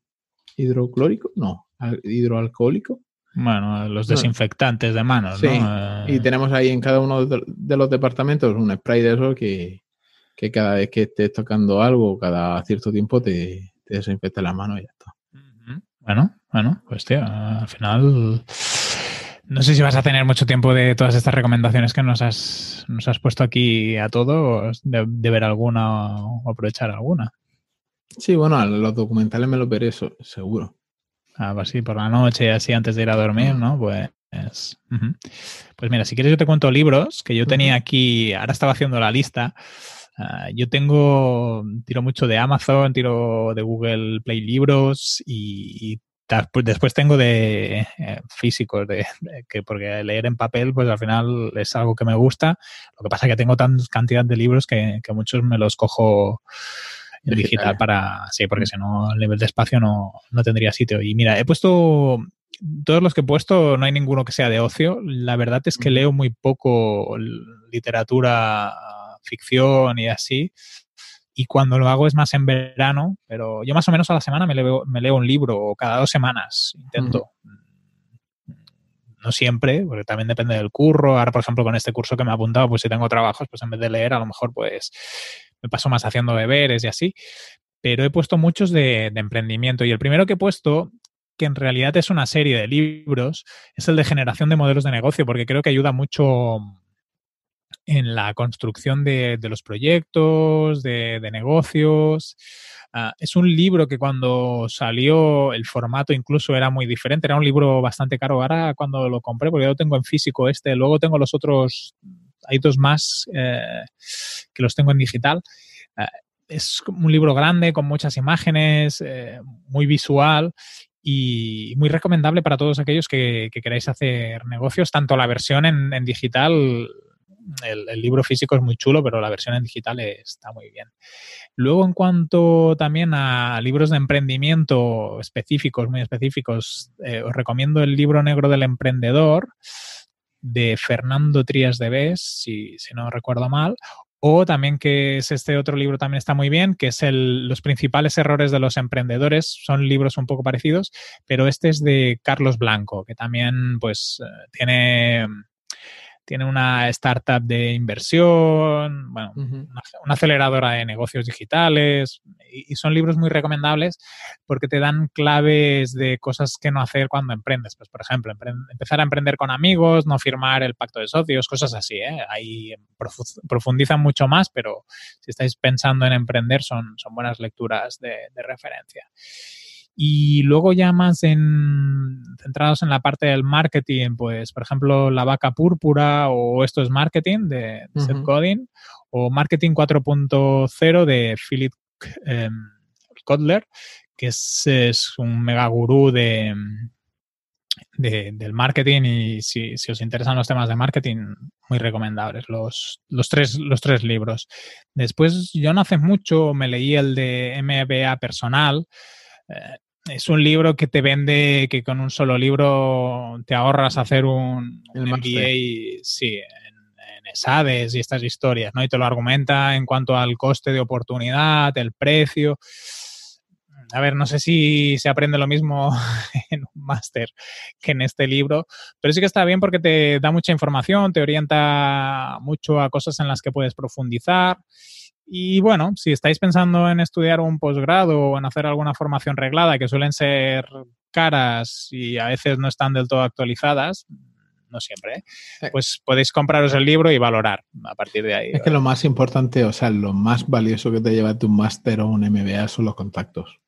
Speaker 1: hidroclórico, no, hidroalcohólico.
Speaker 2: Bueno, los desinfectantes de manos, ¿no?
Speaker 1: Y tenemos ahí en cada uno de los departamentos un spray de eso que, cada vez que estés tocando algo, cada cierto tiempo te, te desinfecta las manos y ya está.
Speaker 2: Bueno, bueno, pues tío, al final no sé si vas a tener mucho tiempo de todas estas recomendaciones que nos has, nos has puesto aquí a todos, de, ver alguna o aprovechar alguna.
Speaker 1: Sí, bueno, los documentales me los veré, eso, seguro.
Speaker 2: Ah, pues sí, por la noche así antes de ir a dormir, ¿no? Pues, pues mira, si quieres yo te cuento libros que yo tenía aquí, ahora estaba haciendo la lista. Ah, yo tengo, tiro mucho de Amazon, tiro de Google Play Libros y, después tengo de eh, físicos, de, que porque leer en papel, pues al final es algo que me gusta. Lo que pasa es que tengo tan cantidad de libros que, muchos me los cojo en digital para. Sí, porque mm. si no, el nivel de espacio no, no tendría sitio. Y mira, he puesto. Todos los que he puesto, no hay ninguno que sea de ocio. La verdad es que leo muy poco literatura, ficción y así y cuando lo hago es más en verano, pero yo más o menos a la semana me leo, me leo un libro o cada dos semanas intento. No siempre, porque también depende del curro. Ahora, por ejemplo, con este curso que me he apuntado, pues si tengo trabajos, pues en vez de leer, a lo mejor pues me paso más haciendo deberes y así. Pero he puesto muchos de, de emprendimiento y el primero que he puesto que en realidad es una serie de libros, es el de generación de modelos de negocio, porque creo que ayuda mucho en la construcción de, los proyectos, de, negocios. Ah, es un libro que cuando salió el formato incluso era muy diferente, era un libro bastante caro. Ahora cuando lo compré, porque yo lo tengo en físico este, luego tengo los otros, hay dos más eh, que los tengo en digital. Ah, es un libro grande con muchas imágenes, eh, muy visual y muy recomendable para todos aquellos que, queráis hacer negocios, tanto la versión en digital el, libro físico es muy chulo, pero la versión en digital está muy bien. Luego, en cuanto también a libros de emprendimiento específicos, muy específicos, eh, os recomiendo el libro negro del emprendedor de Fernando Trías de Bes, si, no recuerdo mal, o también que es este otro libro también está muy bien, que es el, Los principales errores de los emprendedores. Son libros un poco parecidos, pero este es de Carlos Blanco, que también pues eh, tiene tiene una startup de inversión, bueno, una, aceleradora de negocios digitales y, son libros muy recomendables porque te dan claves de cosas que no hacer cuando emprendes. Pues, por ejemplo, empezar a emprender con amigos, no firmar el pacto de socios, cosas así. ¿eh? Ahí profundizan mucho más, pero si estáis pensando en emprender son, son buenas lecturas de, de referencia. Y luego ya más en, centrados en la parte del marketing, pues por ejemplo la vaca púrpura o esto es marketing de, Seth Godin o marketing 4.0 de Philip em, Kotler, que es, un mega gurú de, del marketing y si, os interesan los temas de marketing, muy recomendables los, los, tres, los tres libros. Después, yo no hace mucho me leí el de MBA personal. Eh, es un libro que te vende que con un solo libro te ahorras hacer un, MBA sí, en, en, ESADES y estas historias, ¿no? Y te lo argumenta en cuanto al coste de oportunidad, el precio. A ver, no sé si se aprende lo mismo en un máster que en este libro, pero sí que está bien porque te da mucha información, te orienta mucho a cosas en las que puedes profundizar y bueno, si estáis pensando en estudiar un posgrado o en hacer alguna formación reglada, que suelen ser caras y a veces no están del todo actualizadas, no siempre, ¿eh? pues podéis compraros el libro y valorar a partir de ahí.
Speaker 1: Es que lo más importante, o sea, lo más valioso que te lleva tu máster o un MBA son los contactos.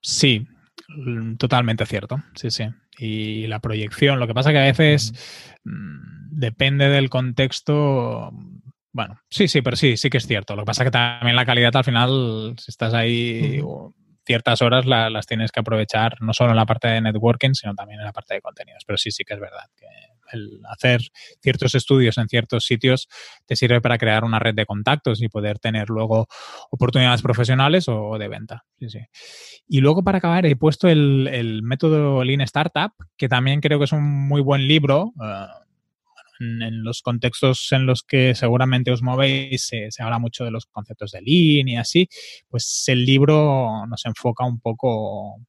Speaker 2: Sí, totalmente cierto, sí, sí. Y la proyección, lo que pasa que a veces mm, depende del contexto, bueno, sí, sí, pero sí, sí que es cierto. Lo que pasa es que también la calidad al final, si estás ahí ciertas horas, las tienes que aprovechar, no solo en la parte de networking, sino también en la parte de contenidos. Pero sí, sí que es verdad que el hacer ciertos estudios en ciertos sitios te sirve para crear una red de contactos y poder tener luego oportunidades profesionales o de venta. Sí, sí. Y luego para acabar he puesto el, método Lean Startup, que también creo que es un muy buen libro. Eh, en, los contextos en los que seguramente os movéis se, habla mucho de los conceptos de Lean y así, pues el libro nos enfoca un poco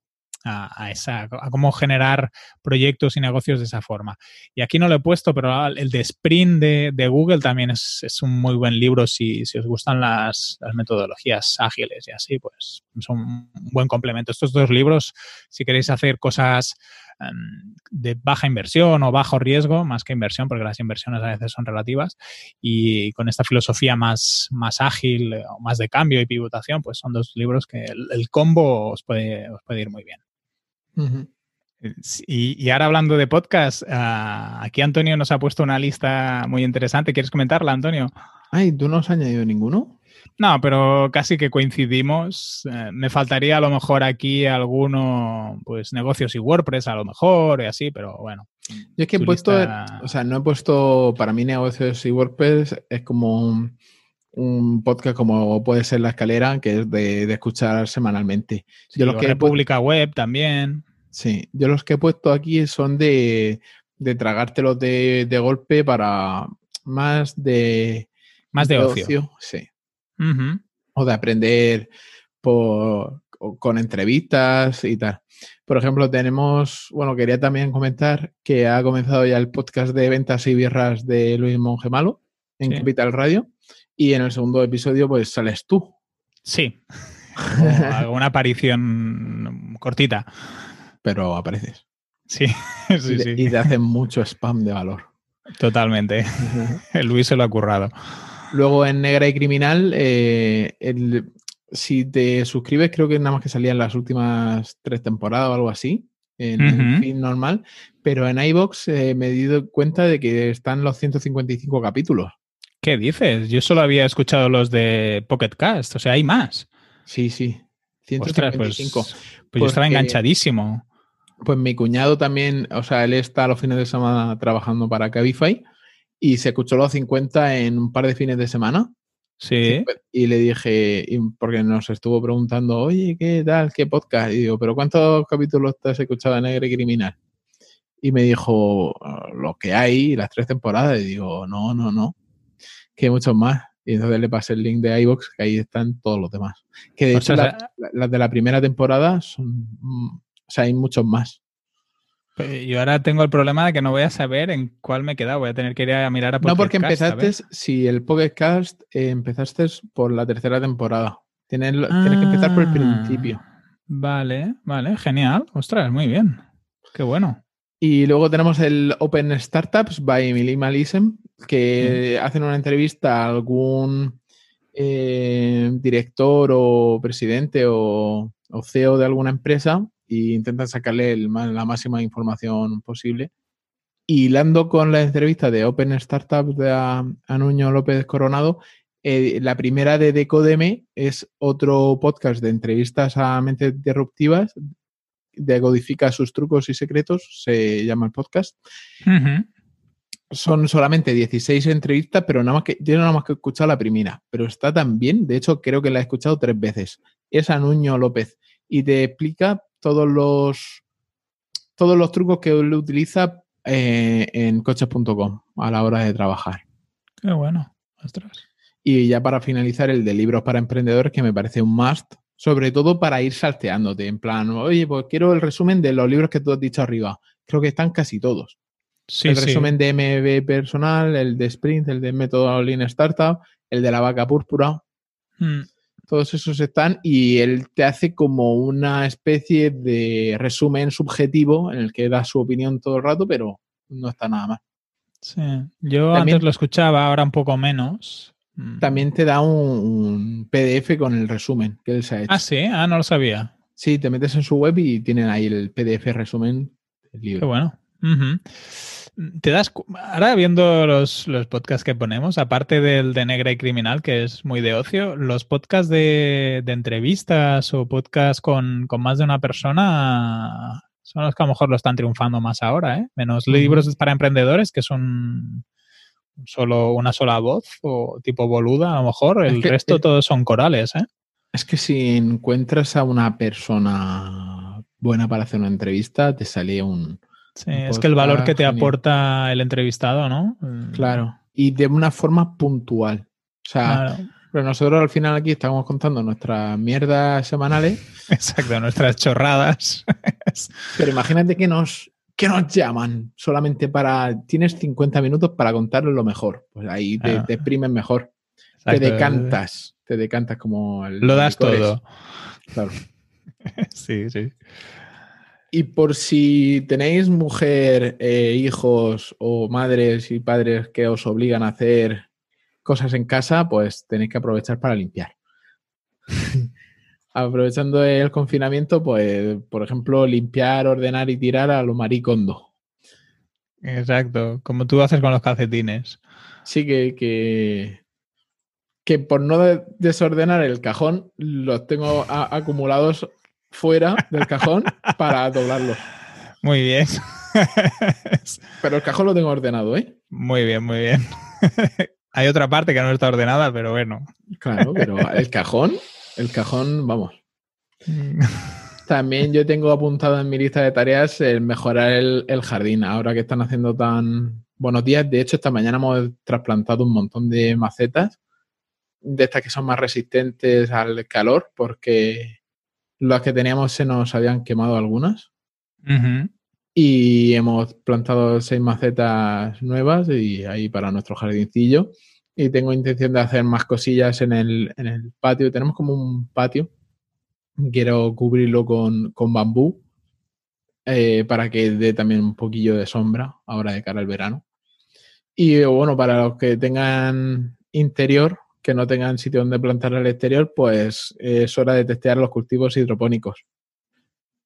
Speaker 2: a, esa, a cómo generar proyectos y negocios de esa forma. Y aquí no lo he puesto, pero el de Sprint de, Google también es, un muy buen libro si, os gustan las, metodologías ágiles y así, pues son un buen complemento. Estos dos libros, si queréis hacer cosas em, de baja inversión o bajo riesgo, más que inversión, porque las inversiones a veces son relativas, y con esta filosofía más, más ágil o más de cambio y pivotación, pues son dos libros que el, combo os puede, os puede ir muy bien y, ahora hablando de podcast, ah, aquí Antonio nos ha puesto una lista muy interesante. ¿Quieres comentarla, Antonio?
Speaker 1: Ay, ¿tú no has añadido ninguno?
Speaker 2: No, pero casi que coincidimos. Eh, me faltaría a lo mejor aquí alguno, pues negocios y WordPress a lo mejor y así, pero bueno.
Speaker 1: Yo es que he puesto, o sea, no he puesto, para mí negocios y WordPress es como un, podcast como puede ser La Escalera, que es de, escuchar semanalmente.
Speaker 2: Yo lo que República Web también.
Speaker 1: Sí, yo los que he puesto aquí son de, de tragártelos de, golpe para más de...
Speaker 2: Más de, ocio.
Speaker 1: Sí. O de aprender por, con entrevistas y tal. Por ejemplo, tenemos, bueno, quería también comentar que ha comenzado ya el podcast de ventas y birras de Luis Monge Malo en Capital Radio. Y en el segundo episodio, pues sales tú.
Speaker 2: Sí. una aparición cortita
Speaker 1: pero apareces.
Speaker 2: Sí, sí,
Speaker 1: y,
Speaker 2: sí.
Speaker 1: Y te hacen mucho spam de valor.
Speaker 2: Totalmente. Luis se lo ha currado.
Speaker 1: Luego en Negra y Criminal, eh, si te suscribes, creo que nada más que salían las últimas tres temporadas o algo así, en el feed normal, pero en iBox eh, me he dado cuenta de que están los 155 capítulos.
Speaker 2: ¿Qué dices? Yo solo había escuchado los de Pocket Cast, o sea, hay más.
Speaker 1: Sí, sí.
Speaker 2: 155. pues, pues yo estaba enganchadísimo.
Speaker 1: Pues mi cuñado también, o sea, él está los fines de semana trabajando para Cabify y se escuchó los 50 en un par de fines de semana.
Speaker 2: Sí.
Speaker 1: Y le dije, porque nos estuvo preguntando, oye, ¿qué tal? ¿Qué podcast? Y digo, ¿pero cuántos capítulos te has escuchado de Negro y Criminal? Y me dijo, lo que hay, las tres temporadas. Y digo, no, no, no, que hay muchos más. Y entonces le pasé el link de iBox, que ahí están todos los demás. Que de hecho, las de la primera temporada son mm, o sea, hay muchos más.
Speaker 2: Pues yo ahora tengo el problema de que no voy a saber en cuál me he quedado. Voy a tener que ir a mirar a
Speaker 1: No, porque empezaste, si el podcast eh, empezaste por la tercera temporada. Tienes, que empezar por el ah, principio.
Speaker 2: Vale, vale, genial. Ostras, muy bien. Qué bueno.
Speaker 1: Y luego tenemos el Open Startups by Minimalism, que hacen una entrevista a algún eh, director o presidente o, o CEO de alguna empresa y intentan sacarle la máxima información posible. Y hilando con la entrevista de Open Startups de Anuño López Coronado, eh, la primera de Decodeme es otro podcast de entrevistas a mentes disruptivas, decodifica sus trucos y secretos, se llama el podcast. Son solamente 16 entrevistas, pero nada más que, yo nada más que he escuchado la primera, pero está tan bien, de hecho creo que la he escuchado tres veces. Es Anuño López y te explica todos los, todos los trucos que él utiliza eh, en coches.com a la hora de trabajar.
Speaker 2: Qué bueno.
Speaker 1: Y ya para finalizar, el de libros para emprendedores, que me parece un must, sobre todo para ir salteándote, en plan, oye, pues quiero el resumen de los libros que tú has dicho arriba. Creo que están casi todos. el resumen de MB personal, el de Sprint, el de Método Lean Startup, el de la vaca púrpura. Hmm todos esos están y él te hace como una especie de resumen subjetivo en el que da su opinión todo el rato, pero no está nada más.
Speaker 2: Sí, yo antes lo escuchaba, ahora un poco menos.
Speaker 1: Mm. También te da un, PDF con el resumen que él se ha hecho.
Speaker 2: Ah, sí, ah, no lo sabía.
Speaker 1: Sí, te metes en su web y tienen ahí el PDF resumen del libro.
Speaker 2: Qué bueno. Te das ahora viendo los, podcasts que ponemos, aparte del de Negra y Criminal, que es muy de ocio, los podcasts de, entrevistas o podcasts con, más de una persona son los que a lo mejor lo están triunfando más ahora, ¿eh? Menos libros para emprendedores, que son solo una sola voz o tipo boluda, a lo mejor. El resto todos son corales, ¿eh?
Speaker 1: Es que si encuentras a una persona buena para hacer una entrevista, te sale un,
Speaker 2: Sí, es que el valor que te aporta el entrevistado, ¿no?
Speaker 1: Mm. Claro. Y de una forma puntual. O sea, pero nosotros al final aquí estamos contando nuestras mierdas semanales.
Speaker 2: Exacto, nuestras chorradas.
Speaker 1: pero imagínate que nos, que nos llaman solamente para. Tienes 50 minutos para contarles lo mejor. Pues ahí te, ah. exprimes mejor. Te decantas. Te decantas como el.
Speaker 2: Lo das todo.
Speaker 1: Claro.
Speaker 2: sí, sí.
Speaker 1: Y por si tenéis mujer, eh, hijos o madres y padres que os obligan a hacer cosas en casa, pues tenéis que aprovechar para limpiar. Aprovechando el confinamiento, pues, por ejemplo, limpiar, ordenar y tirar a lo maricondo.
Speaker 2: Exacto, como tú haces con los calcetines.
Speaker 1: Sí, que, que, que por no desordenar el cajón, los tengo acumulados fuera del cajón para doblarlo.
Speaker 2: Muy bien.
Speaker 1: pero el cajón lo tengo ordenado, ¿eh?
Speaker 2: Muy bien, muy bien. Hay otra parte que no está ordenada, pero bueno.
Speaker 1: Claro, pero el cajón, el cajón, vamos. También yo tengo apuntado en mi lista de tareas el mejorar el, el, jardín. Ahora que están haciendo tan buenos días. De hecho, esta mañana hemos trasplantado un montón de macetas de estas que son más resistentes al calor, porque las que teníamos se nos habían quemado algunas. Y hemos plantado seis macetas nuevas y ahí para nuestro jardincillo. Y tengo intención de hacer más cosillas en el, en el patio. Tenemos como un patio. Quiero cubrirlo con, bambú eh, para que dé también un poquillo de sombra ahora de cara al verano. Y bueno, para los que tengan interior, que no tengan sitio donde plantar al exterior, pues es hora de testear los cultivos hidropónicos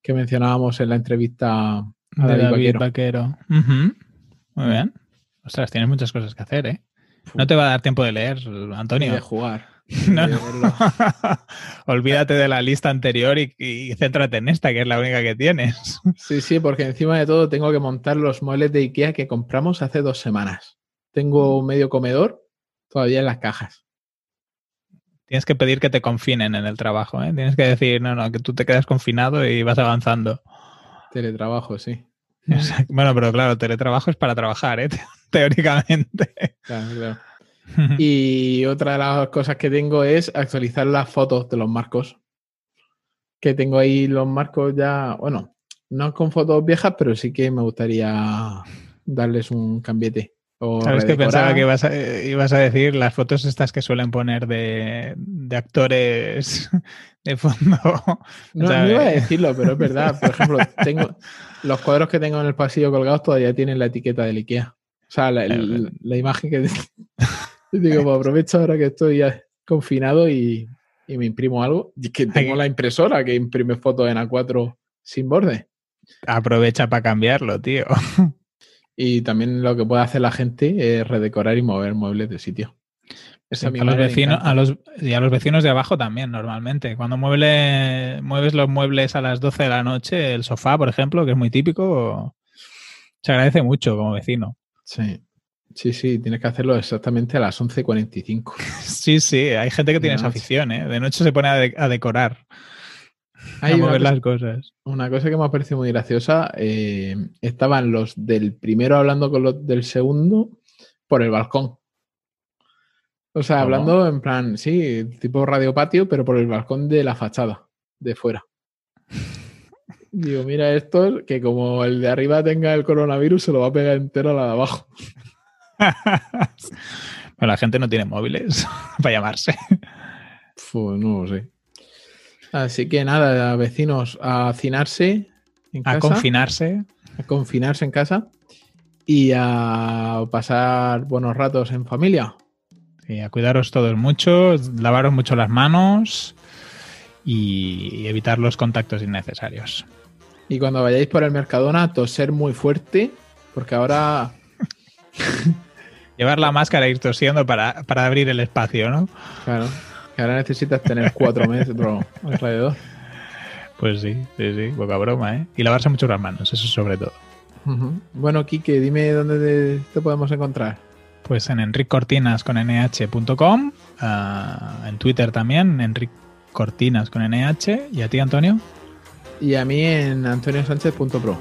Speaker 1: que mencionábamos en la entrevista a
Speaker 2: David, Vaquero. Muy bien. Ostras, tienes muchas cosas que hacer, ¿eh? No te va a dar tiempo de leer, Antonio.
Speaker 1: de jugar.
Speaker 2: Olvídate de la lista anterior y, y, céntrate en esta, que es la única que tienes.
Speaker 1: Sí, sí, porque encima de todo tengo que montar los muebles de IKEA que compramos hace dos semanas. Tengo un medio comedor todavía en las cajas.
Speaker 2: Tienes que pedir que te confinen en el trabajo, ¿eh? Tienes que decir, no, no, que tú te quedas confinado y vas avanzando.
Speaker 1: Teletrabajo, sí.
Speaker 2: Bueno, pero claro, teletrabajo es para trabajar, ¿eh? Teóricamente. Claro, claro.
Speaker 1: Y otra de las cosas que tengo es actualizar las fotos de los marcos. Que tengo ahí los marcos ya, bueno, no con fotos viejas, pero sí que me gustaría darles un cambiete.
Speaker 2: Sabes que pensaba que ibas a, ibas a, decir las fotos estas que suelen poner de, actores de fondo.
Speaker 1: No, no, iba a decirlo, pero es verdad. Por ejemplo, tengo los cuadros que tengo en el pasillo colgados todavía tienen la etiqueta del IKEA. O sea, la, imagen que digo, pues aprovecho ahora que estoy ya confinado y, me imprimo algo. Y que tengo la impresora que imprime fotos en A4 sin borde.
Speaker 2: Aprovecha para cambiarlo, tío.
Speaker 1: Y también lo que puede hacer la gente es redecorar y mover muebles de sitio.
Speaker 2: a, los vecinos, a los, y a los vecinos de abajo también, normalmente. Cuando mueble, mueves los muebles a las 12 de la noche, el sofá, por ejemplo, que es muy típico, se agradece mucho como vecino.
Speaker 1: Sí. Sí, sí, tienes que hacerlo exactamente a las 11.45.
Speaker 2: sí, sí, hay gente que tiene esa afición, ¿eh? De noche se pone a decorar. Hay mover las cosas.
Speaker 1: Una cosa que me ha parecido muy graciosa, eh, estaban los del primero hablando con los del segundo por el balcón. O sea, hablando en plan, sí, tipo radio patio, pero por el balcón de la fachada, de fuera. Digo, mira esto, que como el de arriba tenga el coronavirus, se lo va a pegar entero a la de abajo.
Speaker 2: Pero la gente no tiene móviles para llamarse.
Speaker 1: no lo sé. Así que nada, vecinos, a hacinarse
Speaker 2: en casa. A confinarse.
Speaker 1: A confinarse en casa. y a pasar buenos ratos en familia.
Speaker 2: Y a cuidaros todos mucho, lavaros mucho las manos y evitar los contactos innecesarios.
Speaker 1: Y cuando vayáis por el Mercadona, toser muy fuerte, porque ahora
Speaker 2: Llevar la máscara e ir tosiendo para, para abrir el espacio, ¿no?
Speaker 1: Claro, que ahora necesitas tener cuatro metros alrededor.
Speaker 2: Pues sí, sí, sí, poca broma, ¿eh? Y lavarse mucho las manos, eso sobre todo.
Speaker 1: Bueno, Quique, dime dónde te, te podemos encontrar.
Speaker 2: Pues en enriccortinas con nh.com, ah, en Twitter también, Enric Cortinas con nh, y a ti, Antonio.
Speaker 1: Y a mí en antoniosánchez.pro.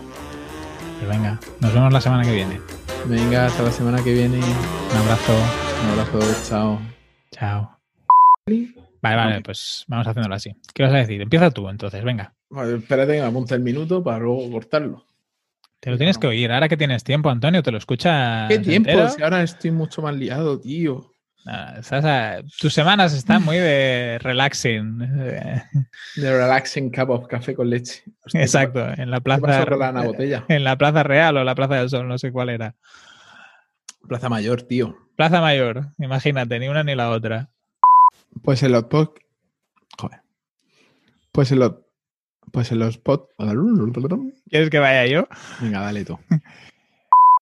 Speaker 2: Pues venga, nos vemos la semana que viene.
Speaker 1: Venga, hasta la semana que viene.
Speaker 2: Un abrazo,
Speaker 1: Un abrazo, chao.
Speaker 2: chao. Vale, vale, pues vamos haciéndolo así. ¿Qué vas a decir? Empieza tú entonces, venga.
Speaker 1: Vale, espérate que me apunte el minuto para luego cortarlo.
Speaker 2: Te lo tienes que oír. Ahora que tienes tiempo, Antonio, te lo escuchas.
Speaker 1: ¿Qué tiempo? Si ahora estoy mucho más liado, tío.
Speaker 2: Ah, estás a- Tus semanas están muy de relaxing.
Speaker 1: De relaxing cup of café con leche. Hostia,
Speaker 2: Exacto, en la
Speaker 1: ¿Qué pasó
Speaker 2: plaza.
Speaker 1: la Botella?
Speaker 2: En la Plaza Real o la Plaza del Sol, no sé cuál era.
Speaker 1: Plaza Mayor, tío.
Speaker 2: Plaza Mayor, imagínate, ni una ni la otra.
Speaker 1: Pues en los pod... Joder. Pues en los... Pues en los pod...
Speaker 2: ¿Quieres que vaya yo?
Speaker 1: Venga, dale tú.